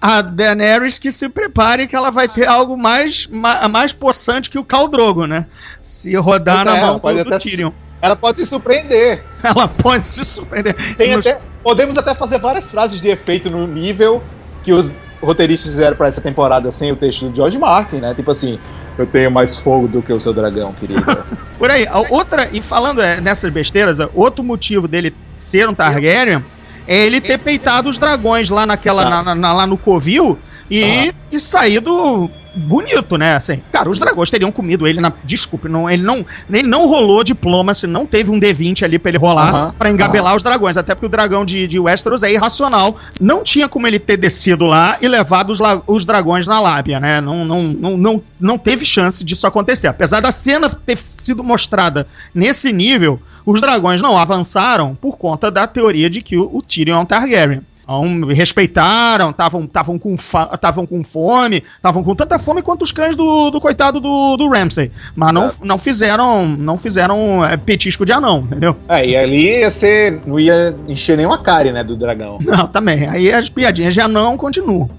a Daenerys que se prepare que ela vai ter algo mais, mais, mais possante que o Caldrogo, né? Se rodar na é, mão do, do Tyrion. Ela pode se surpreender. Ela pode se surpreender. Nos... Até, podemos até fazer várias frases de efeito no nível que os roteiristas fizeram para essa temporada sem o texto do George Martin, né? Tipo assim, eu tenho mais fogo do que o seu dragão, querido. Por aí. Outra, e falando é, nessas besteiras, outro motivo dele ser um Targaryen é ele ter peitado os dragões lá naquela. Na, na, lá no Covil e, e saído bonito, né? Assim, cara, os dragões teriam comido ele na. Desculpe, não, ele não, ele não rolou diploma, se não teve um D20 ali pra ele rolar uhum. para engabelar uhum. os dragões. Até porque o dragão de, de Westeros é irracional. Não tinha como ele ter descido lá e levado os, os dragões na lábia, né? Não, não, não, não, não teve chance disso acontecer. Apesar da cena ter sido mostrada nesse nível, os dragões não avançaram por conta da teoria de que o, o Tyrion é um Targaryen. Então, respeitaram, estavam com, tavam com fome, estavam com tanta fome quanto os cães do, do coitado do, do Ramsay. Mas não, não fizeram não fizeram é, petisco de anão, entendeu? É, e ali ia ser, não ia encher nenhuma cara, né, do dragão. Não, também. Aí as piadinhas de anão continuam.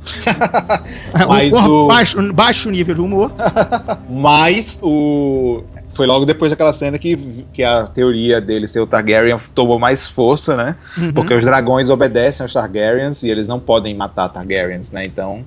Mas o... Baixo, baixo nível de humor. Mas o foi logo depois daquela cena que, que a teoria dele ser o Targaryen tomou mais força, né? Uhum. Porque os dragões obedecem aos Targaryens e eles não podem matar Targaryens, né? Então.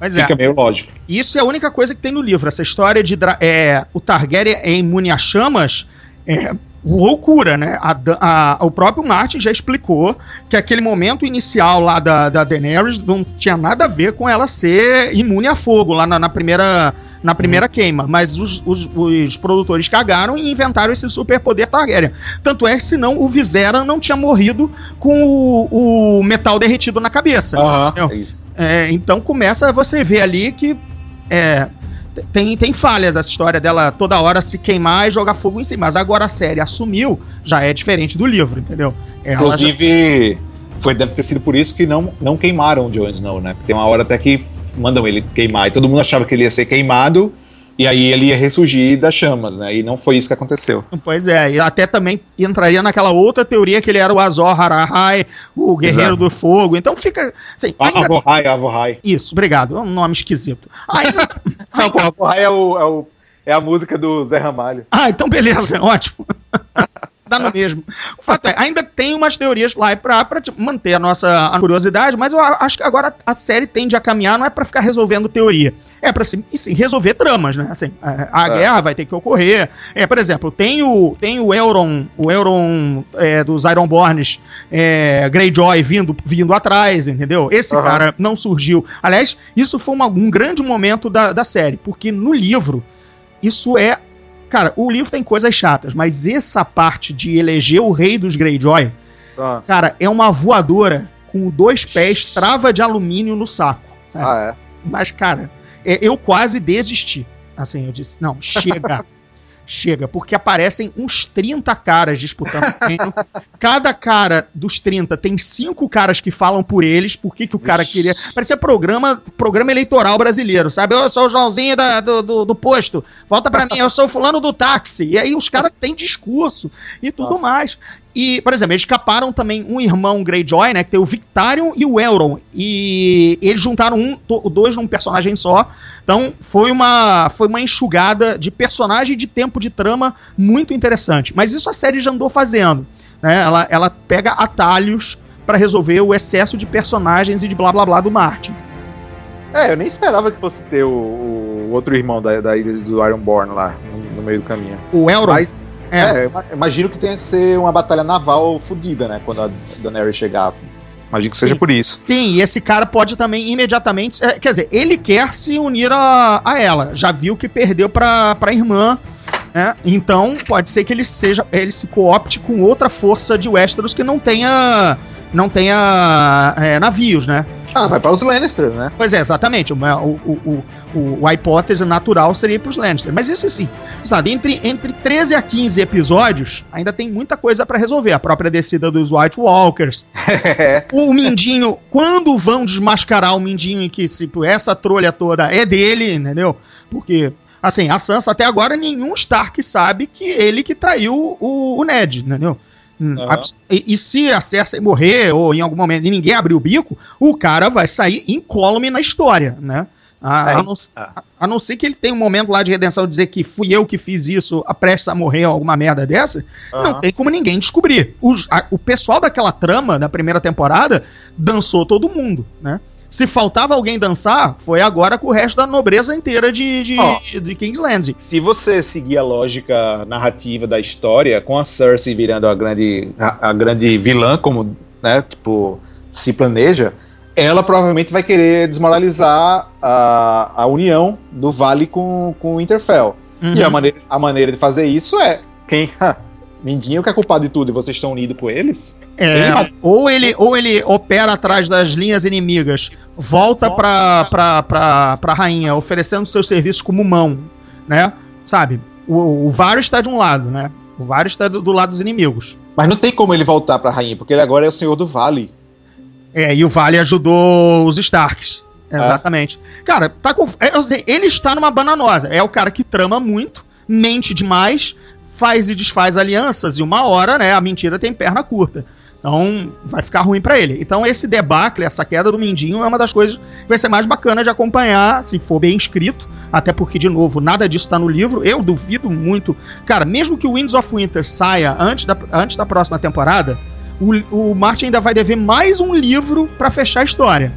Mas fica é. meio lógico. Isso é a única coisa que tem no livro. Essa história de é, o Targaryen é imune a chamas é loucura, né? A, a, o próprio Martin já explicou que aquele momento inicial lá da, da Daenerys não tinha nada a ver com ela ser imune a fogo lá na, na primeira na primeira queima, mas os, os, os produtores cagaram e inventaram esse superpoder Targaryen. Tanto é que, senão, o Visera não tinha morrido com o, o metal derretido na cabeça. Entendeu? é isso. É, então começa você ver ali que é, tem, tem falhas essa história dela toda hora se queimar e jogar fogo em si. Mas agora a série assumiu, já é diferente do livro, entendeu? Ela já- Inclusive, foi, deve ter sido por isso que não, não queimaram o Jon Snow, né? Porque tem uma hora até que mandam ele queimar. E todo mundo achava que ele ia ser queimado. E aí ele ia ressurgir das chamas, né? E não foi isso que aconteceu. Pois é, e até também entraria naquela outra teoria que ele era o Azor Harahai, o Guerreiro Exato. do Fogo. Então fica. Assim, A ainda- Avohai, Avohai. Isso, obrigado. É um nome esquisito. Ainda- Avohai é, o, é, o, é a música do Zé Ramalho. Ah, então beleza, ótimo. Dá no mesmo. O fato é, ainda tem umas teorias lá pra, pra tipo, manter a nossa a curiosidade, mas eu acho que agora a série tende a caminhar, não é pra ficar resolvendo teoria, é pra sim, sim, resolver tramas, né? Assim, a, a É. guerra vai ter que ocorrer. É, por exemplo, tem o, tem o Euron, o Euron é, dos Ironborns, é, Greyjoy vindo, vindo atrás, entendeu? Esse Aham. cara não surgiu. Aliás, isso foi uma- um grande momento da, da série, porque no livro isso é. Cara, o livro tem coisas chatas, mas essa parte de eleger o rei dos Greyjoy, Ah, cara, é uma voadora com dois pés, trava de alumínio no saco. sabe? é. Mas, cara, é, eu quase desisti. Assim, eu disse, não, chega. chega, porque aparecem uns 30 caras disputando o reino. Cada cara dos 30 tem cinco caras que falam por eles, por que o cara queria... Parecia programa, programa eleitoral brasileiro, sabe? Eu sou o Joãozinho da- do, do, do posto, volta pra mim, eu sou o fulano do táxi. E aí os caras têm discurso e tudo Nossa. mais. E, por exemplo, eles caparam também um irmão Greyjoy, né? Que tem o Victarion e o Elrond. E eles juntaram um, dois num personagem só. Então foi uma, foi uma enxugada de personagem e de tempo de trama muito interessante. Mas isso a série já andou fazendo. Né? Ela, ela pega atalhos pra resolver o excesso de personagens e de blá blá blá do Martin. É, eu nem esperava que fosse ter o, o outro irmão da, da ilha do Ironborn lá, no, no meio do caminho. O Elrond. Mas, é, é, imagino que tenha que ser uma batalha naval fodida, né? Quando a Daenerys chegar. Imagino que seja Sim. por isso. Sim, e esse cara pode também imediatamente. é, quer dizer, ele quer se unir a, a ela. Já viu que perdeu pra, pra irmã. Né? Então, pode ser que ele seja. Ele se coopte com outra força de Westeros que não tenha. Não tenha é, navios, né? Ah, vai para os Lannister, né? Pois é, exatamente. O, o, o, a hipótese natural seria para os Lannister. Mas isso sim, sabe, entre, entre 13 a 15 episódios, ainda tem muita coisa para resolver. A própria descida dos White Walkers, o Mindinho, quando vão desmascarar o Mindinho em que tipo, essa trolha toda é dele, entendeu? Porque, assim, a Sansa até agora nenhum Stark sabe que ele que traiu o, o Ned, entendeu? Hum, abs- E, e se a Cersei morrer ou em algum momento e ninguém abrir o bico, o cara vai sair incólume na história, né? A, É, a não, ah. a- a não ser que ele tenha um momento lá de redenção de dizer que fui eu que fiz isso, a prestes a morrer ou alguma merda dessa, não Aham. tem como ninguém descobrir. A- o pessoal daquela trama da primeira temporada dançou todo mundo, né? Se faltava alguém dançar, foi agora com o resto da nobreza inteira de, de, Ó. de Kingsland. Se você seguir a lógica narrativa da história, com a Cersei virando a grande, a, a grande vilã, como né, tipo, se planeja, ela provavelmente vai querer desmoralizar a, a união do Vale com, com o Winterfell. Uhum. E a maneira, a maneira de fazer isso é quem. Mindinho que é culpado de tudo e vocês estão unidos com eles? É, Ele- ou ele, ou ele opera atrás das linhas inimigas, volta pra, pra, pra, pra rainha, oferecendo seus serviços como mão, né? Sabe? O, o está de um lado, né? O Varys está do, do lado dos inimigos. Mas não tem como ele voltar pra rainha, porque ele agora é o senhor do Vale. É, e o Vale ajudou os Starks. Exatamente. Cara, tá com, é, ele está numa bananosa. É o cara que trama muito, mente demais, faz e desfaz alianças, e uma hora, né, a mentira tem perna curta. Então, vai ficar ruim pra ele. Então, esse debacle, essa queda do Mindinho é uma das coisas que vai ser mais bacana de acompanhar, se for bem escrito. Até porque, de novo, nada disso tá no livro. Eu duvido muito. Cara, mesmo que o Winds of Winter saia antes da, antes da próxima temporada, o, o Martin ainda vai dever mais um livro pra fechar a história.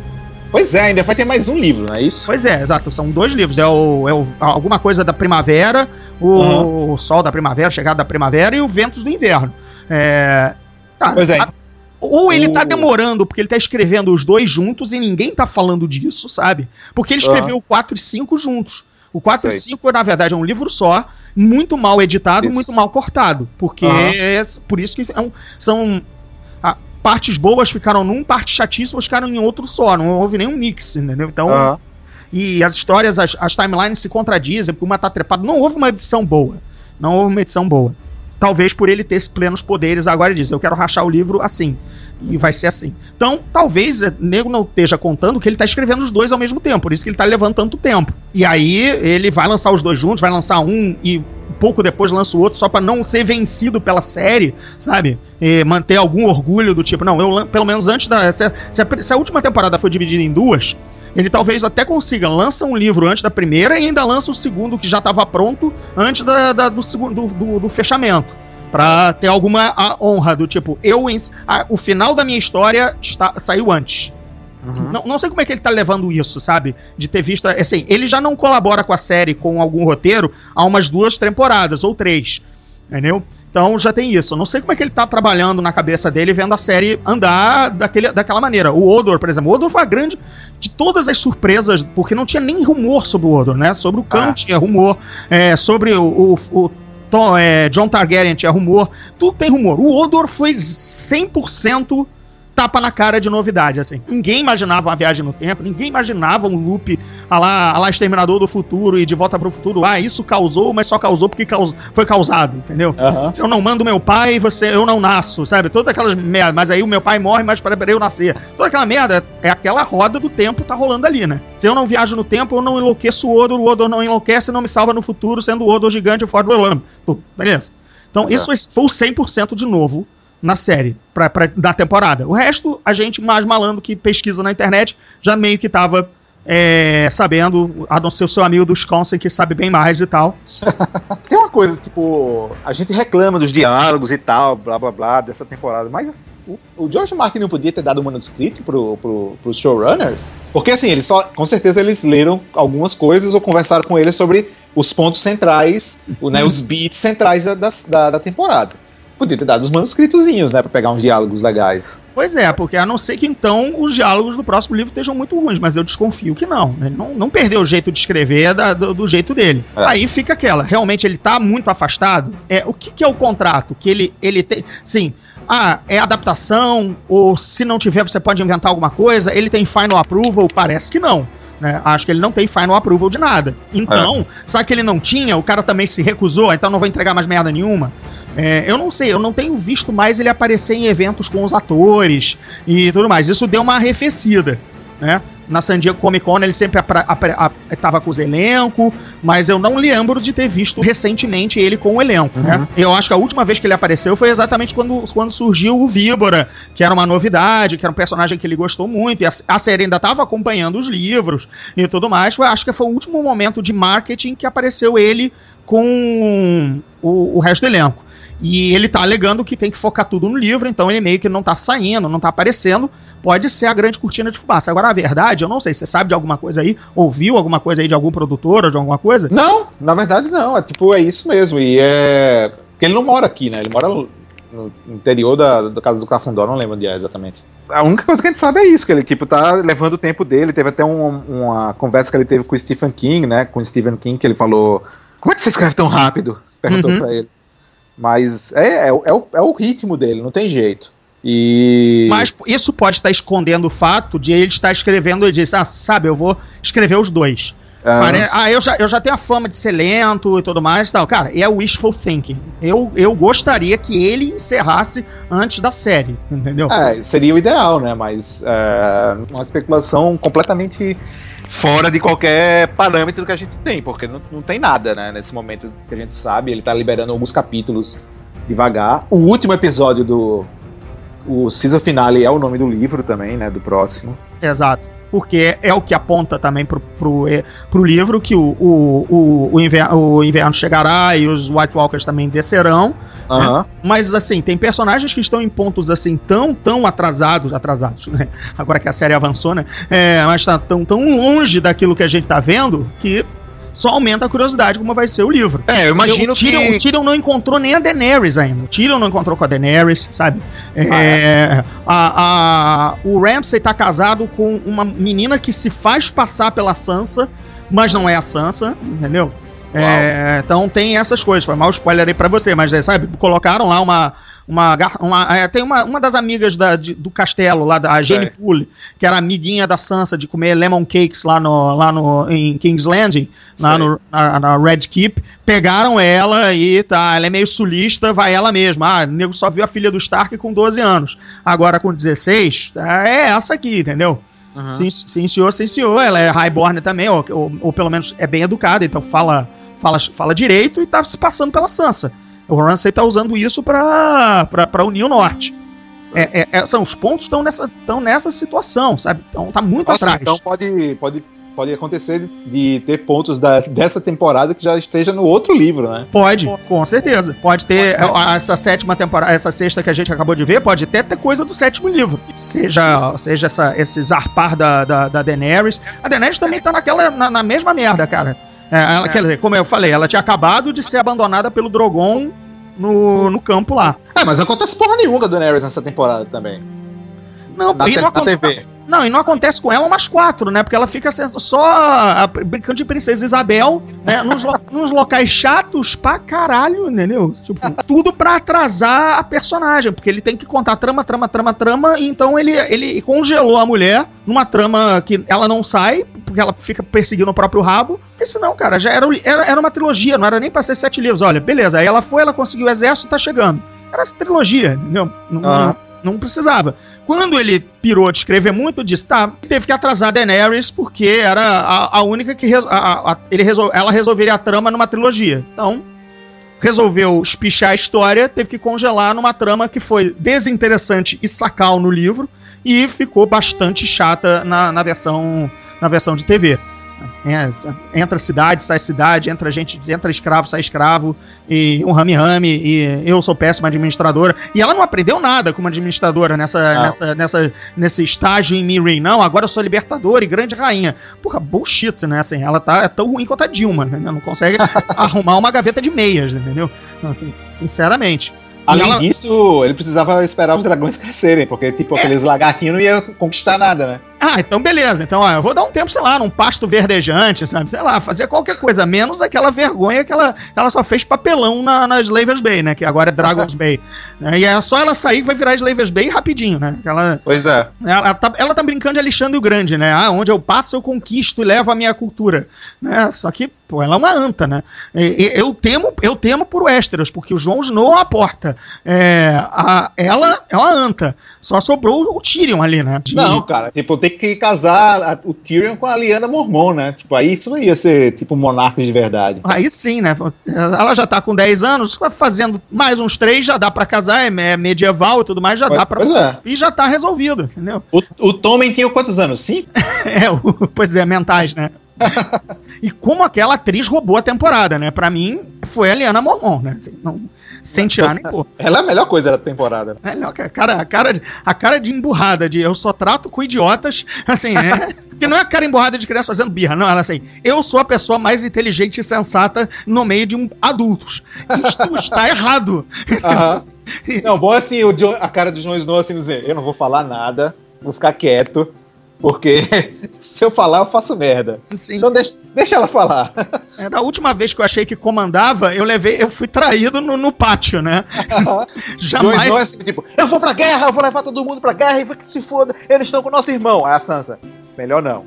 Pois é, ainda vai ter mais um livro, não é isso? Pois é, exato. São dois livros. É, o, é o- alguma coisa da primavera, o, o sol da primavera, chegada da primavera e o ventos do inverno. É, cara, Pois é. a- ou ele tá O- demorando porque ele tá escrevendo os dois juntos e ninguém tá falando disso, sabe? Porque ele escreveu o 4 e 5 juntos. O 4 Sei. e 5, na verdade, é um livro só, muito mal editado, Isso. muito mal cortado. Porque Aham. é por isso que é um- são. ah, partes boas ficaram num, partes chatíssimas ficaram em outro só. Não houve nenhum mix, entendeu? Então. Aham. E as histórias, as, as timelines se contradizem, porque uma tá trepada. Não houve uma edição boa. Não houve uma edição boa. Talvez por ele ter esses plenos poderes, agora diz: Eu quero rachar o livro assim. E vai ser assim. Então, talvez o nego não esteja contando que ele tá escrevendo os dois ao mesmo tempo. Por isso que ele tá levando tanto tempo. E aí ele vai lançar os dois juntos, vai lançar um e pouco depois lança o outro, só pra não ser vencido pela série, sabe? E manter algum orgulho do tipo, não, eu pelo menos antes da. Se a- se a última temporada foi dividida em duas, ele talvez até consiga, lança um livro antes da primeira e ainda lança o segundo que já estava pronto antes da, da- do, do, do, do fechamento. Pra ter alguma honra do tipo, eu a- o final da minha história está, saiu antes. Não, não sei como é que ele tá levando isso, sabe? De ter visto. Assim, ele já não colabora com a série com algum roteiro há umas duas temporadas ou três. Entendeu? Então já tem isso. Eu não sei como é que ele tá trabalhando na cabeça dele vendo a série andar daquele, daquela maneira. O Odor, por exemplo, o Odor foi a grande. De todas as surpresas, porque não tinha nem rumor sobre o Odor, né? Sobre o Khan Ah. tinha rumor, é, sobre o, o, o Tom- é, John Targaryen tinha rumor, tudo tem rumor. O Odor foi 100% tapa na cara de novidade, assim. Ninguém imaginava uma viagem no tempo, ninguém imaginava um loop a lá, a lá Exterminador do Futuro e De Volta para o Futuro. Ah, isso causou, mas só causou porque caus- foi causado, entendeu? Se eu não mando meu pai, você, eu não nasço, sabe? Todas aquelas merda. Mas aí o meu pai morre, mas para eu nascer. Toda aquela merda é aquela roda do tempo tá rolando ali, né? Se eu não viajo no tempo, eu não enlouqueço o Odor, o Odor não enlouquece, não me salva no futuro, sendo o Odor gigante e Elam. Tudo, beleza. Então, isso foi o 100% de novo na série, pra, pra, da temporada. O resto, a gente mais malandro que pesquisa na internet, já meio que tava é, sabendo, a não ser o seu amigo do Wisconsin, que sabe bem mais e tal. Tem uma coisa, tipo, a gente reclama dos diálogos e tal, blá blá blá, dessa temporada, mas o, o George Martin não podia ter dado o manuscrito pro, pro, pros showrunners? Porque assim, eles só, com certeza eles leram algumas coisas ou conversaram com eles sobre os pontos centrais, o, né, os beats centrais da, da, da temporada. Podia ter dado os manuscritozinhos, né, pra pegar uns diálogos legais. Pois é, porque a não ser que então os diálogos do próximo livro estejam muito ruins, mas eu desconfio que não. Ele não, não perdeu o jeito de escrever da- do, do jeito dele. É. Aí fica aquela, realmente ele tá muito afastado. É, o que, que é o contrato? Que ele, ele tem. Sim. Ah, é adaptação, ou se não tiver, você pode inventar alguma coisa. Ele tem final approval? Parece que não. Né? Acho que ele não tem final approval de nada. Então, sabe que ele não tinha? O cara também se recusou, então não vai entregar mais merda nenhuma. É, eu não sei, eu não tenho visto mais ele aparecer em eventos com os atores e tudo mais. Isso deu uma arrefecida, né? Na San Diego Comic Con ele sempre estava com os elencos, mas eu não lembro de ter visto recentemente ele com o elenco, né? Eu acho que a última vez que ele apareceu foi exatamente quando, quando surgiu o Víbora, que era uma novidade, que era um personagem que ele gostou muito, e a, a série ainda estava acompanhando os livros e tudo mais. Foi, acho que foi o último momento de marketing que apareceu ele com o, o resto do elenco. E ele tá alegando que tem que focar tudo no livro, então ele meio que não tá saindo, não tá aparecendo. Pode ser a grande cortina de fumaça. Agora, a verdade, eu não sei, você sabe de alguma coisa aí? Ouviu alguma coisa aí de algum produtor ou de alguma coisa? Não, na verdade não. É tipo, é isso mesmo. E é. Porque ele não mora aqui, né? Ele mora no, interior da, da casa do Cafundó, não lembro onde é exatamente. A única coisa que a gente sabe é isso, que ele, tipo, tá levando o tempo dele. Teve até um- uma conversa que ele teve com o Stephen King, né? Com o Stephen King, que ele falou. Como é que você escreve tão rápido? Perguntou Uhum. pra ele. Mas é, é, o- é, o, é o ritmo dele, não tem jeito. E. Mas isso pode estar escondendo o fato de ele estar escrevendo e disse, ah, sabe, eu vou escrever os dois. Ah, Pare- Ah, eu já, eu já tenho a fama de ser lento e tudo mais e tal. Cara, é wishful thinking. Eu, eu gostaria que ele encerrasse antes da série, entendeu? É, seria o ideal, né? Mas é, uma especulação completamente fora de qualquer parâmetro que a gente tem, porque não, não tem nada, né? Nesse momento que a gente sabe, ele tá liberando alguns capítulos devagar. O último episódio do. O season finale é o nome do livro também, né? Do próximo. Exato. Porque é o que aponta também pro, pro, eh, pro livro que o, o, o, inverno, o inverno chegará e os White Walkers também descerão. Aham. Mas assim, tem personagens que estão em pontos assim tão, tão atrasados, atrasados, né? Agora que a série avançou, né? É, mas tá tão, tão longe daquilo que a gente tá vendo que só aumenta a curiosidade como vai ser o livro. É, eu imagino o Tyrion, que. o Tyrion não encontrou nem a Daenerys ainda. O Tyrion não encontrou com a Daenerys, sabe? Ah, É, a, a- o Ramsay tá casado com uma menina que se faz passar pela Sansa, mas não é a Sansa, entendeu? É, então tem essas coisas. Foi mal spoiler aí pra você, mas é, sabe, colocaram lá uma. Uma, uma, é, tem uma, uma das amigas da, de- do castelo lá, da Jane É. Poole, que era amiguinha da Sansa de comer lemon cakes lá, no, lá no, em King's Landing, lá no, na, na Red Keep. Pegaram ela e tá, ela é meio sulista, vai ela mesma. Ah, o nego só viu a filha do Stark com 12 anos. Agora com 16, é essa aqui, entendeu? Sim, sim, senhor, sim, senhor. Ela é highborn também, ou, ou, ou pelo menos é bem educada, então fala, fala, fala direito e tá se passando pela Sansa. O Ramsay tá usando isso pra unir o norte. É, é- é- são, os pontos estão nessa, tão nessa situação, sabe? Então tá muito Nossa, atrás. então pode, pode, pode acontecer de ter pontos da- dessa temporada que já esteja no outro livro, né? Pode, com certeza. Pode ter a- essa sétima temporada, essa sexta que a gente acabou de ver, pode até ter coisa do sétimo livro. Seja, seja essa, esse zarpar da, da, da Daenerys. A Daenerys também tá naquela, na, na mesma merda, cara. É, ela, Quer dizer, como eu falei, ela tinha acabado de ser abandonada pelo Drogon no, no campo lá. É, mas não acontece porra nenhuma com a Daenerys nessa temporada também. Não, Na, e te- não, na TV. Não, e não acontece com ela umas quatro, né? Porque ela fica sendo só a- brincando de Princesa Isabel, né? Nos, lo- nos locais chatos pra caralho, entendeu? Tipo, tudo pra atrasar a personagem, porque ele tem que contar trama, trama, trama, trama, e então ele, ele congelou a mulher numa trama que ela não sai, porque ela fica perseguindo o próprio rabo. Porque senão, cara, já era, era, era uma trilogia, não era nem pra ser sete livros. Olha, beleza, aí ela foi, ela conseguiu o exército, tá chegando. Era essa trilogia, entendeu? Não, Aham. não, não precisava. Quando ele pirou de escrever muito, disse, tá, teve que atrasar Daenerys, porque era a, a única que res- a- a- a- ele resol- ela resolveria a trama numa trilogia. Então, resolveu espichar a história, teve que congelar numa trama que foi desinteressante e sacal no livro, e ficou bastante chata na, na versão, na versão de TV. É, entra cidade, sai cidade, entra gente, entra escravo, sai escravo, e um rame-rame, e eu sou péssima administradora. E ela não aprendeu nada como administradora nessa, Não. nessa, nessa, nesse estágio em Mirin, não. Agora eu sou libertadora e grande rainha. Porra, bullshit, né? Assim, ela tá é tão ruim quanto a Dilma, né? Não consegue arrumar uma gaveta de meias, entendeu? Então, assim, sinceramente. Além ela- disso, ele precisava esperar os dragões crescerem, porque, tipo, aqueles lagartinhos não iam conquistar nada, né? Ah, então beleza. Então, ó, eu vou dar um tempo, sei lá, num pasto verdejante, sabe? Sei lá, fazer qualquer coisa, menos aquela vergonha que ela, ela só fez papelão na, na Slavers Bay, né? Que agora é Dragon's Bay. Né? E é só ela sair que vai virar Slavers Bay rapidinho, né? Ela, Pois é. ela, tá, ela tá brincando de Alexandre o Grande, né? Ah, onde eu passo, eu conquisto e levo a minha cultura. Né? Só que, pô, ela é uma anta, né? E- eu, temo, eu temo por Westeros, porque o João Snow a porta. É, a, ela é uma anta. Só sobrou o Tyrion ali, né? De- Não, cara, tipo, tem que casar a- o Tyrion com a Lyanna Mormon, né? Tipo, aí isso não ia ser, tipo, monarca de verdade. Aí sim, né? Ela já tá com 10 anos, fazendo mais uns 3, já dá pra casar, é é medieval e tudo mais, já Pois- dá pra. pois é. E já tá resolvido, entendeu? O, o Tommen tinha quantos anos? Cinco? É, o- pois é, mentais, né? e como aquela atriz roubou a temporada, né? Pra mim, foi a Liana Mormon, né? Assim, não- sem tirar nem pôr. Ela é a melhor coisa da temporada. É, não, a cara, a, cara, de- a cara de emburrada, de eu só trato com idiotas, assim, né? Que não é a cara emburrada de criança fazendo birra, não. Ela assim, eu sou a pessoa mais inteligente e sensata no meio de um, adultos. Isto está errado. Aham. Não, bom assim, o Jon- a cara do Jon Snow assim dizer, eu não vou falar nada, vou ficar quieto, porque se eu falar eu faço merda. Assim, Então deixa, deixa ela falar. é, da última vez que eu achei que comandava, eu levei, eu fui traído no, no pátio, né? Jamais. Snow é assim, tipo, eu vou pra guerra, eu vou levar todo mundo pra guerra e vai que se foda, eles estão com o nosso irmão. Aí a Sansa, melhor não.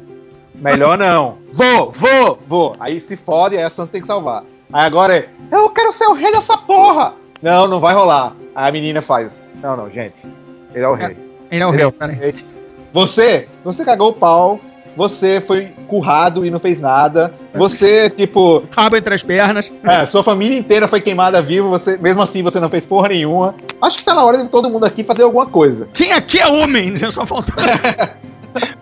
Melhor não. Vou, vou, vou. Aí se fode, aí a Sansa tem que salvar. Aí agora é, eu quero ser o rei dessa porra. Não, não vai rolar. Aí a menina faz, não, não, gente, ele é o rei. Ele é o Ele é rei, o peraí. rei. Você, você cagou o pau, você foi currado e não fez nada. Você, tipo, Rabo entre as pernas. é, sua família inteira foi queimada viva, você, mesmo assim você não fez porra nenhuma. Acho que tá na hora de todo mundo aqui fazer alguma coisa. Quem aqui é homem? Só faltou.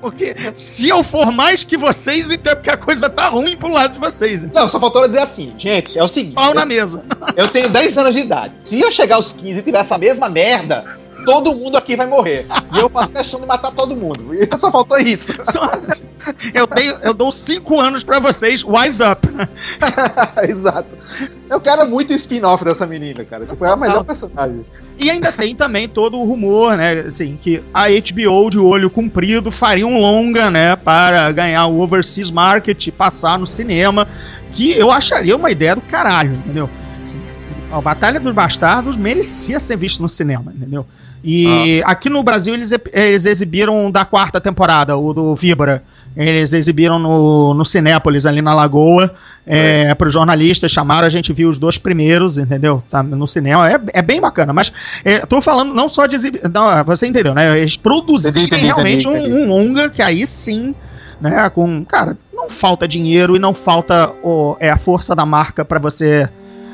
Porque se eu for mais que vocês, então é porque a coisa tá ruim pro lado de vocês. Não, só faltou ela dizer assim, gente, é o seguinte, Pau na eu, mesa. eu tenho 10 anos de idade. Se eu chegar aos 15 e tiver essa mesma merda, todo mundo aqui vai morrer. E eu faço questão de matar todo mundo. E só faltou isso. eu, dei, eu dou cinco anos pra vocês, wise up. Exato. Eu quero muito spin-off dessa menina, cara. Tipo, é a melhor personagem. E ainda tem também todo o rumor, né, assim, que a HBO de olho comprido faria um longa, né, para ganhar o overseas market e passar no cinema, que eu acharia uma ideia do caralho, entendeu? Assim, a Batalha dos Bastardos merecia ser visto no cinema, entendeu? E ah. aqui no Brasil eles, eles exibiram da quarta temporada, o do Vibra. Eles exibiram no, no Cinépolis, ali na Lagoa, é, é. para os jornalistas, chamaram, a gente viu os dois primeiros, entendeu? Tá no cinema, é, é bem bacana, mas é, tô falando não só de exibir, você entendeu, né? Eles produzirem entendi, entendi, realmente entendi, um, um longa, que aí sim, né, com, cara, não falta dinheiro e não falta é, a força da marca para você...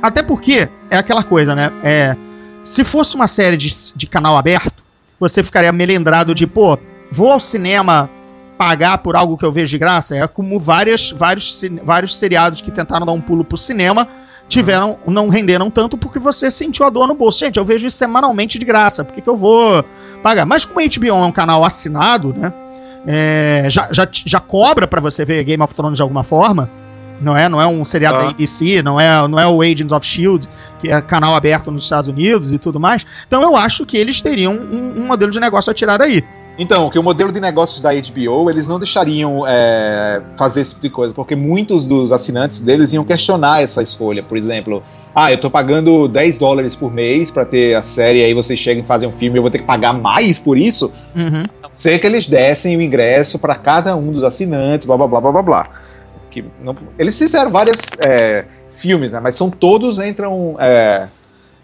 Até porque é aquela coisa, né? É, se fosse uma série de, de canal aberto, você ficaria melendrado de, pô, vou ao cinema pagar por algo que eu vejo de graça. É como várias, vários, vários seriados que tentaram dar um pulo pro cinema tiveram, não renderam tanto porque você sentiu a dor no bolso. Gente, eu vejo isso semanalmente de graça, por que, que eu vou pagar? Mas como a HBO é um canal assinado, né? É, já, já, já cobra para você ver Game of Thrones de alguma forma. Não é, não é um seriado ah. da ABC, não é, não é o Agents of Shield, que é canal aberto nos Estados Unidos e tudo mais. Então eu acho que eles teriam um, um modelo de negócio a tirar daí. Então, que o modelo de negócios da HBO, eles não deixariam é, fazer esse tipo de coisa, porque muitos dos assinantes deles iam questionar essa escolha. Por exemplo, ah, eu tô pagando 10 dólares por mês para ter a série, aí vocês chegam e fazem um filme e eu vou ter que pagar mais por isso? Uhum. A não ser que eles dessem o ingresso para cada um dos assinantes, blá blá blá blá blá blá que não, eles fizeram vários é, filmes, né? Mas são todos entram é,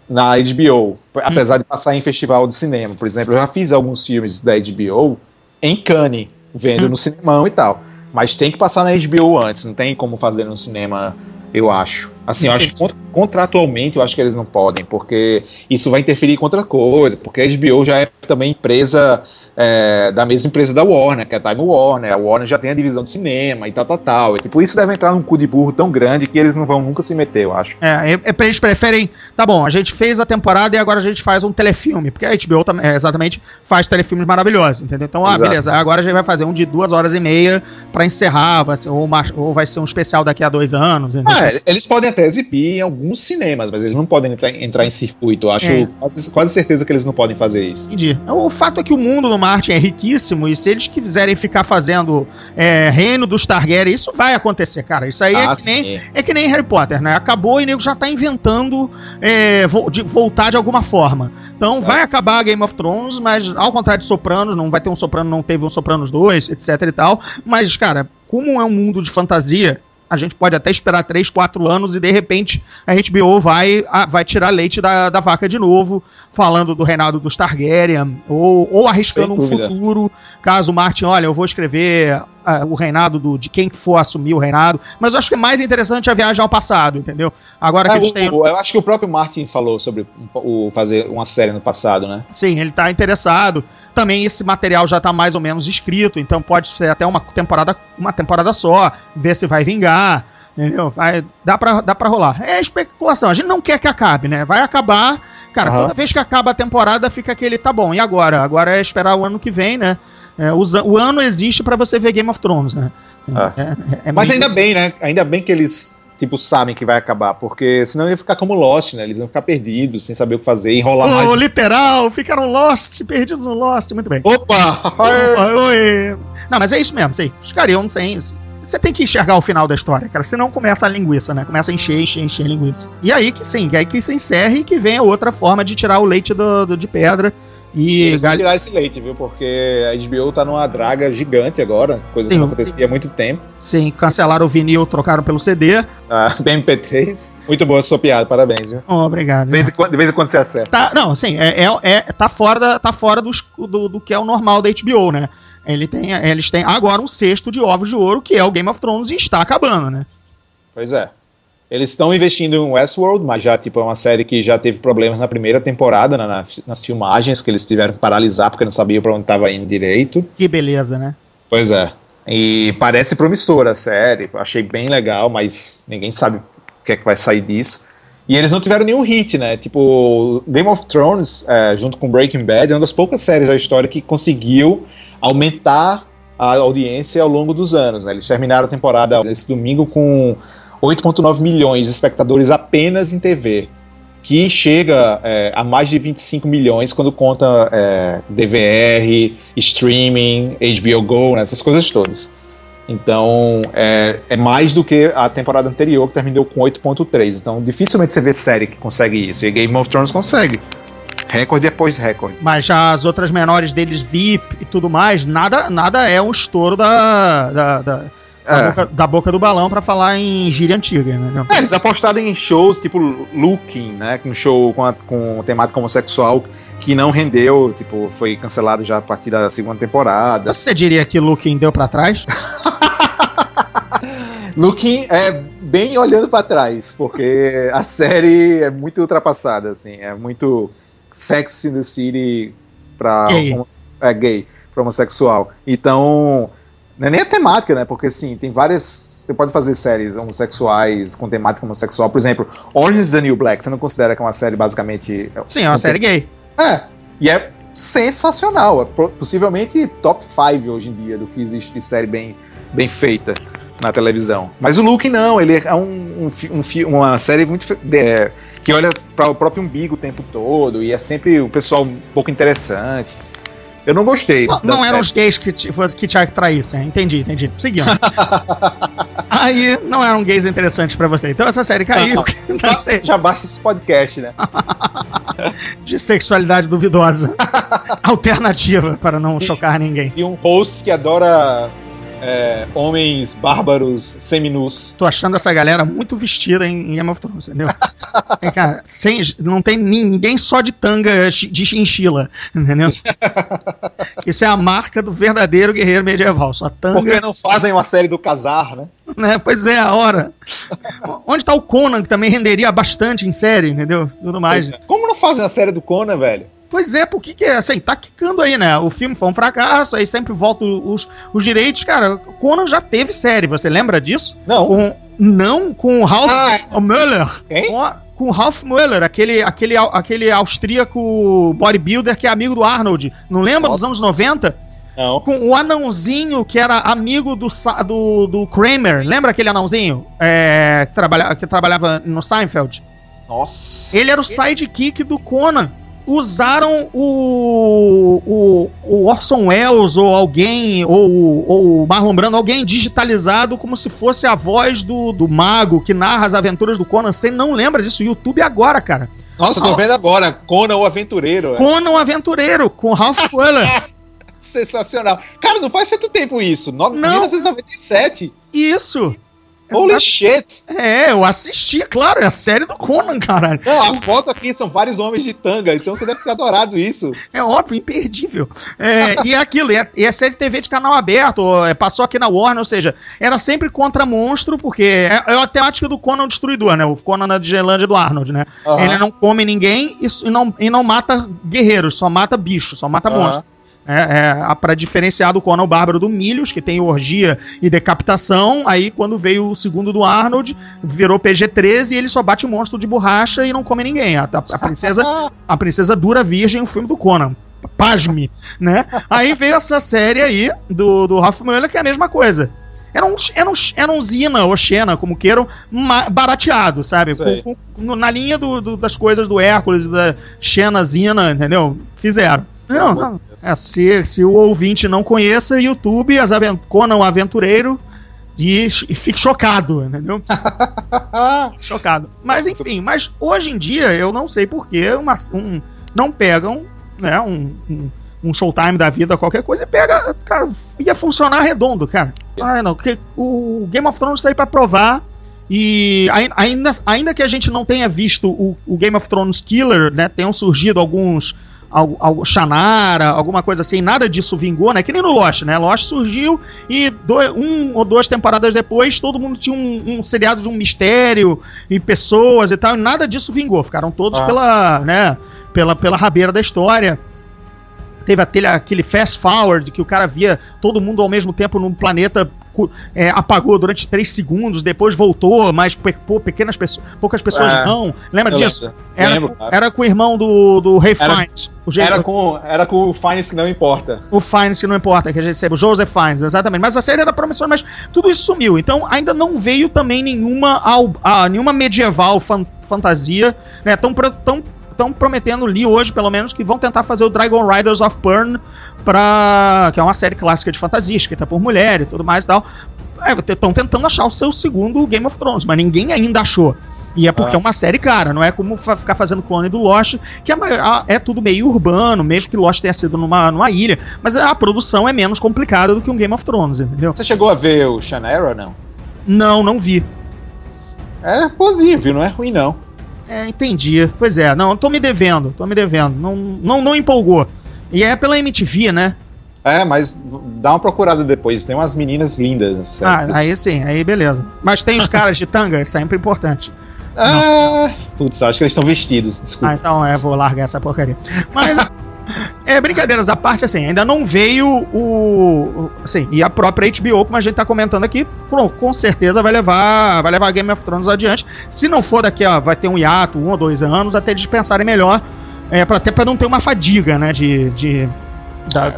na HBO, apesar de passar em festival de cinema. Por exemplo, eu já fiz alguns filmes da HBO em Cannes, vendo no cinemão e tal. Mas tem que passar na HBO antes, não tem como fazer no cinema, eu acho. Assim, eu acho que contratualmente eu acho que eles não podem, porque isso vai interferir com outra coisa, porque a HBO já é também empresa é, da mesma empresa da Warner, que é a Time Warner. A Warner já tem a divisão de cinema e tal, tal, tal. E, tipo, isso deve entrar num cu de burro tão grande que eles não vão nunca se meter, eu acho. É, é, é eles preferem. Tá bom, a gente fez a temporada e agora a gente faz um telefilme, porque a HBO também, exatamente faz telefilmes maravilhosos, entendeu? Então, ah, Exato. beleza, agora a gente vai fazer um de duas horas e meia pra encerrar, vai ser, ou, uma, ou vai ser um especial daqui a dois anos. É, eles podem até exibir em alguns cinemas, mas eles não podem entrar, entrar em circuito. Eu acho é. quase, quase certeza que eles não podem fazer isso. Entendi. O fato é que o mundo no Martin é riquíssimo e se eles quiserem ficar fazendo é, reino dos Targaryen, isso vai acontecer, cara. Isso aí é ah, é, que nem, é, que nem, Harry Potter, né? Acabou e o nego já tá inventando é, vo de voltar de alguma forma. Então é. vai acabar Game of Thrones, mas ao contrário de Sopranos, não vai ter um Soprano, não teve um Sopranos 2, etc e tal. Mas, cara, como é um mundo de fantasia, a gente pode até esperar 3, 4 anos e de repente a HBO vai, a, vai tirar leite da, da vaca de novo, falando do reinado dos Targaryen, ou, ou arriscando um futuro, caso Martin, olha, eu vou escrever uh, o reinado do, de quem for assumir o reinado. Mas eu acho que é mais interessante a viagem ao passado, entendeu? Agora é, que eles têm. Eu acho que o próprio Martin falou sobre o, fazer uma série no passado, né? Sim, ele tá interessado. Também esse material já tá mais ou menos escrito, então pode ser até uma temporada, uma temporada só, ver se vai vingar. Entendeu? Vai, dá, pra, dá pra rolar. É especulação. A gente não quer que acabe, né? Vai acabar. Cara, uhum. toda vez que acaba a temporada, fica aquele, tá bom, e agora? Agora é esperar o ano que vem, né? É, o, ano existe para você ver Game of Thrones, né? É. É, é Mas ainda bem, né? Ainda bem que eles tipo, sabem que vai acabar, porque senão ia ficar como Lost, né? Eles iam ficar perdidos, sem saber o que fazer, enrolar oh, mais. literal, ficaram Lost, perdidos no Lost, muito bem. Opa! Oi. Não, mas é isso mesmo, sim. Ficariam sem isso. Você tem que enxergar o final da história, cara. Senão começa a linguiça, né? Começa a encher, encher, encher a linguiça. E aí que sim, aí que se encerre e que venha outra forma de tirar o leite do, do de pedra e gal... tirar esse leite, viu? Porque a HBO tá numa draga gigante agora, coisa Sim, que não acontecia há muito tempo. Sim, cancelaram o vinil, trocaram pelo CD. Ah, MP3. Muito boa a sua piada, parabéns, viu? Oh, obrigado. De vez, em quando, de vez em quando você acerta. Tá, não, sim, é, é, é, tá fora, da, tá fora dos, do, do que é o normal da HBO, né? Ele tem, eles têm agora um cesto de ovos de ouro, que é o Game of Thrones, e está acabando, né? Pois é. Eles estão investindo em Westworld, mas já tipo, é uma série que já teve problemas na primeira temporada, na, nas, nas filmagens, que eles tiveram que paralisar porque não sabiam para onde estava indo direito. Que beleza, né? Pois é. E parece promissora a série, achei bem legal, mas ninguém sabe o que é que vai sair disso. E eles não tiveram nenhum hit, né? Tipo, Game of Thrones, é, junto com Breaking Bad, é uma das poucas séries da história que conseguiu aumentar a audiência ao longo dos anos. Né? Eles terminaram a temporada esse domingo com 8,9 milhões de espectadores apenas em TV, que chega é, a mais de 25 milhões quando conta é, DVR, streaming, HBO Go, né? essas coisas todas. Então, é, é, mais do que a temporada anterior, que terminou com 8.3. Então, dificilmente você vê série que consegue isso. E Game of Thrones consegue. Recorde depois recorde. Mas as outras menores deles, VIP e tudo mais, nada, nada é um estouro da, da, da. Da, boca, da boca, do balão para falar em gíria antiga, né? É, eles apostaram em shows tipo Looking, né? Um show com, a, com temática homossexual que não rendeu, tipo, foi cancelado já a partir da segunda temporada. Você diria que Looking deu para trás? Looking é bem olhando para trás, porque a série é muito ultrapassada, assim, é muito Sex in the City pra gay. é gay, pra homossexual. Então, não é nem a temática, né? Porque assim, tem várias. Você pode fazer séries homossexuais com temática homossexual. Por exemplo, Orange is the New Black. Você não considera que é uma série basicamente. Sim, é uma série gay. É. E é sensacional. É possivelmente top 5 hoje em dia do que existe de série bem, bem feita na televisão. Mas o Luke não, ele é um, um, um uma série muito é, que olha para o próprio umbigo o tempo todo e é sempre o pessoal um pouco interessante. Eu não gostei. Não, não eram os gays que, que te atraíssem. Entendi, entendi. Seguindo. Aí não eram gays interessantes para você. Então essa série caiu. Não, já basta esse podcast, né? De sexualidade duvidosa. Alternativa para não chocar ninguém. E um host que adora é, homens bárbaros seminus. Tô achando essa galera muito vestida em, Game of Thrones, entendeu? é, cara, sem, não tem ninguém só de tanga de chinchila, entendeu? Isso é a marca do verdadeiro guerreiro medieval, só tanga. Porque não fazem uma série do casar, né? né? Pois é, a hora. Onde tá o Conan, que também renderia bastante em série, entendeu? Tudo mais. É. Como não fazem a série do Conan, velho? Pois é, por que que é? Assim, tá quicando aí, né? O filme foi um fracasso, aí sempre voltam os, os direitos. Cara, Conan já teve série, você lembra disso? Não. Com, não, com o Ralph ah, Müller. Quem? Com, com o Ralph Müller, aquele, aquele, aquele austríaco bodybuilder que é amigo do Arnold. Não lembra Nossa. dos anos 90? Não. Com o anãozinho que era amigo do, do, do Kramer. Lembra aquele anãozinho? É, que, trabalha, que trabalhava no Seinfeld? Nossa. Ele era o sidekick do Conan usaram o, o, o, Orson Welles ou alguém, ou, ou Marlon Brando, alguém digitalizado como se fosse a voz do, do mago que narra as aventuras do Conan. Você não lembra disso? YouTube agora, cara. Nossa, tô vendo agora. Conan o Aventureiro. É. Conan o Aventureiro, com Ralph Fuller. Sensacional. Cara, não faz tanto tempo isso. 1997. Isso. Holy shit! É, eu assisti, claro, é a série do Conan, caralho. Não, a foto aqui são vários homens de tanga, então você deve ter adorado isso. É óbvio, imperdível. É, e é aquilo, e é, e é, série de TV de canal aberto, é, passou aqui na Warner, ou seja, era sempre contra monstro, porque é, é a temática do Conan Destruidor, né? O Conan na Digelândia do Arnold, né? Uhum. Ele não come ninguém e, e, não, e não mata guerreiros, só mata bicho, só mata uhum. monstro. É, é, para diferenciar do Conan o Bárbaro do Milhos, que tem orgia e decapitação. Aí, quando veio o segundo do Arnold, virou PG-13 e ele só bate monstro de borracha e não come ninguém. A, a, a princesa, a princesa dura virgem, o filme do Conan. Pasme, né? Aí veio essa série aí do, do Ralph que é a mesma coisa. Era um, era um, era um Zina ou Xena, como queiram, barateado, sabe? Com, com, na linha do, do, das coisas do Hércules, da Xena, Zina, entendeu? Fizeram. Não, não. É, se, se o ouvinte não conheça, YouTube, as avent Conan o Aventureiro, e, e fique chocado, entendeu? chocado. Mas enfim, mas hoje em dia eu não sei porquê uma, um, não pegam né, um, um, um, showtime da vida, qualquer coisa, e pega. Cara, ia funcionar redondo, cara. Ah, não, porque o Game of Thrones está aí pra provar. E ainda, ainda que a gente não tenha visto o, o Game of Thrones Killer, né? Tenham surgido alguns algo, Shannara, alguma coisa assim, nada disso vingou, né? Que nem no Lost, né? Lost surgiu e dois, um ou duas temporadas depois todo mundo tinha um, um seriado de um mistério e pessoas e tal, e nada disso vingou. Ficaram todos ah. pela, né? Pela, pela rabeira da história. Teve aquele, aquele fast forward que o cara via todo mundo ao mesmo tempo num planeta é, apagou durante três segundos, depois voltou, mas pe- pequenas pessoas, poucas pessoas É, não. Lembra disso? lembro. Era, Lembro, com, era com o irmão do, do Ray Era- Fiennes. Era com, era com o Fines que não importa. o Fiennes, que não importa, que a gente sabe, o Joseph Fiennes, exatamente. Mas a série era promissora, mas tudo isso sumiu. Então ainda não veio também nenhuma, ah, nenhuma medieval fan- fantasia, né? Tão, tão, tão prometendo, li hoje pelo menos, que vão tentar fazer o Dragon Riders of Burn, pra, que é uma série clássica de fantasia, escrita por mulher e tudo mais e tal. Estão tentando achar o seu segundo Game of Thrones, mas ninguém ainda achou. E é porque Ah. é uma série cara, não é como ficar fazendo clone do Lost, que a- é tudo meio urbano, mesmo que Lost tenha sido numa, numa ilha, mas a produção é menos complicada do que um Game of Thrones, entendeu? Você chegou a ver o Shannara, não? Não, não vi. É viu? Não é ruim, não. É, entendi. Pois é, não, tô me devendo, tô me devendo. Não, não, não empolgou. E é pela MTV, né? É, mas dá uma procurada depois. Tem umas meninas lindas. Ah, sério. aí sim, aí beleza. Mas tem os caras de tanga, é sempre importante. Ah, putz, acho que eles estão vestidos. Ah, Desculpa. então é, vou largar essa porcaria. Mas, é, brincadeiras à parte, assim, ainda não veio o. Assim, e a própria HBO, como a gente tá comentando aqui, com, com certeza vai levar, vai levar Game of Thrones adiante. Se não for daqui, ó, vai ter um hiato, um ou dois anos, até eles pensarem melhor, é, pra, até pra não ter uma fadiga, né, de. de da-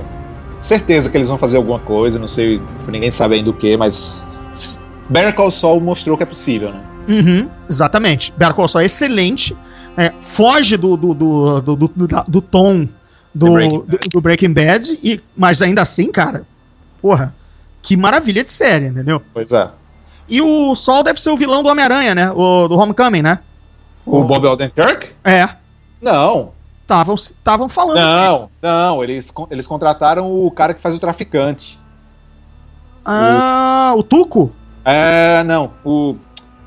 Certeza que eles vão fazer alguma coisa, não sei, tipo, ninguém sabe ainda o que, mas. Better Call Saul mostrou que é possível, né? Uhum, exatamente. Better Call Saul é excelente. é, foge do, do, do, do, do, do- do tom do, Breaking do, do Breaking Bad, e, mas ainda assim, cara, porra, que maravilha de série, entendeu? Pois é. E o Sol deve ser o vilão do Homem-Aranha, né? O, do Homecoming, né? O Bob Odenkirk? É, Não, estavam falando. não, não. Eles, eles contrataram o cara que faz o traficante. Ah, o Tuco? É, não, o.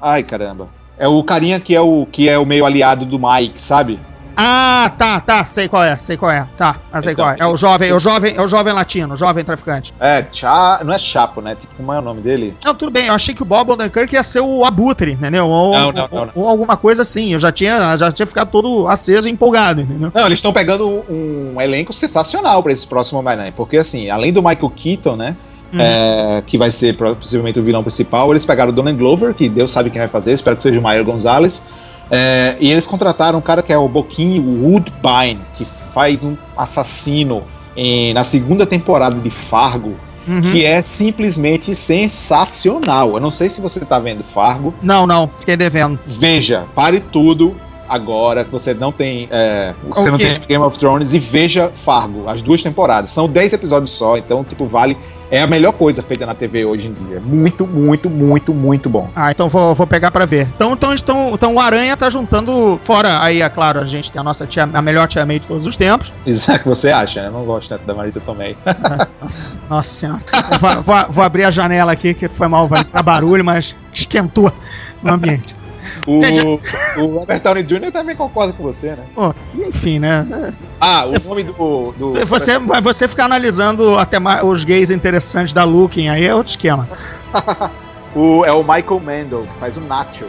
Ai, caramba. É o carinha que é o, que é o meio aliado do Mike, sabe? Ah, tá, tá, sei qual é, sei qual é. Tá, mas sei Então, qual é. É o jovem, é o jovem, é o jovem latino, o jovem traficante. É, Cha... não é Chapo, né? Tipo, como é o nome dele? Não, tudo bem, eu achei que o Bob Odenkirk ia ser o Abutre, entendeu? Ou, Não, não, ou- não, ou alguma coisa assim. Eu já tinha, já tinha ficado todo aceso e empolgado, entendeu? Não, eles estão pegando um elenco sensacional pra esse próximo Homem-Aranha. Porque, assim, além do Michael Keaton, né? Uhum. é, que vai ser possivelmente o vilão principal, eles pegaram o Donald Glover, que Deus sabe quem vai fazer, espero que seja o Mayer Gonzalez. É, e eles contrataram um cara que é o Boquinho Woodbine, que faz um assassino em- na segunda temporada de Fargo, Uhum. que é simplesmente sensacional. Eu não sei se você tá vendo Fargo. Não, não, fiquei devendo. Veja, pare tudo agora que você não tem. é, você O não tem Game of Thrones e veja Fargo, as duas temporadas. São 10 episódios só, então, tipo, vale. É a melhor coisa feita na TV hoje em dia. Muito, muito, muito, muito bom. Ah, então vou, vou pegar pra ver. Então, então, então, então o Aranha tá juntando. Fora aí, é claro, a gente tem a nossa tia, a melhor tia May de todos os tempos. Isso é o que você acha, né? Eu não gosto tanto da Marisa Tomei. Nossa, nossa senhora. Vou, vou- vou abrir a janela aqui, que foi mal, vai dar barulho, mas esquentou no ambiente. O, Entendi. o Robert Downey Jr. também concorda com você, né? Pô, enfim, né? Ah, o Você- nome do. do Você, mas você ficar analisando até mais os gays interessantes da Looking aí é outro esquema. o, é o Michael Mandel, que faz o Nacho.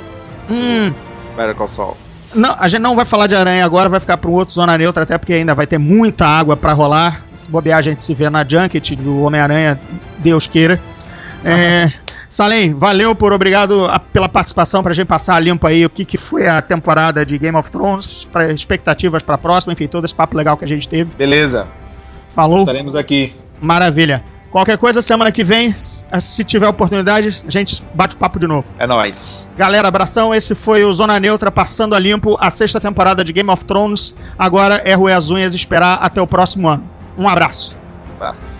Hum, Better Call Saul. não, a gente não vai falar de aranha agora, vai ficar para um outro Zona Neutra, até porque ainda vai ter muita água para rolar. Se bobear, a gente se vê na Junket do Homem-Aranha, Deus queira. É, Salem, valeu por obrigado a- pela participação pra gente passar limpo aí o que, que foi a temporada de Game of Thrones, pra, expectativas pra próxima, enfim, todo esse papo legal que a gente teve. Beleza, Falou, estaremos aqui. maravilha. Qualquer coisa, semana que vem, se tiver oportunidade, a gente bate o papo de novo. É nóis. Galera, abração. Esse foi o Zona Neutra passando a limpo a sexta temporada de Game of Thrones. Agora é roer as unhas e esperar até o próximo ano. Um abraço. Abraço.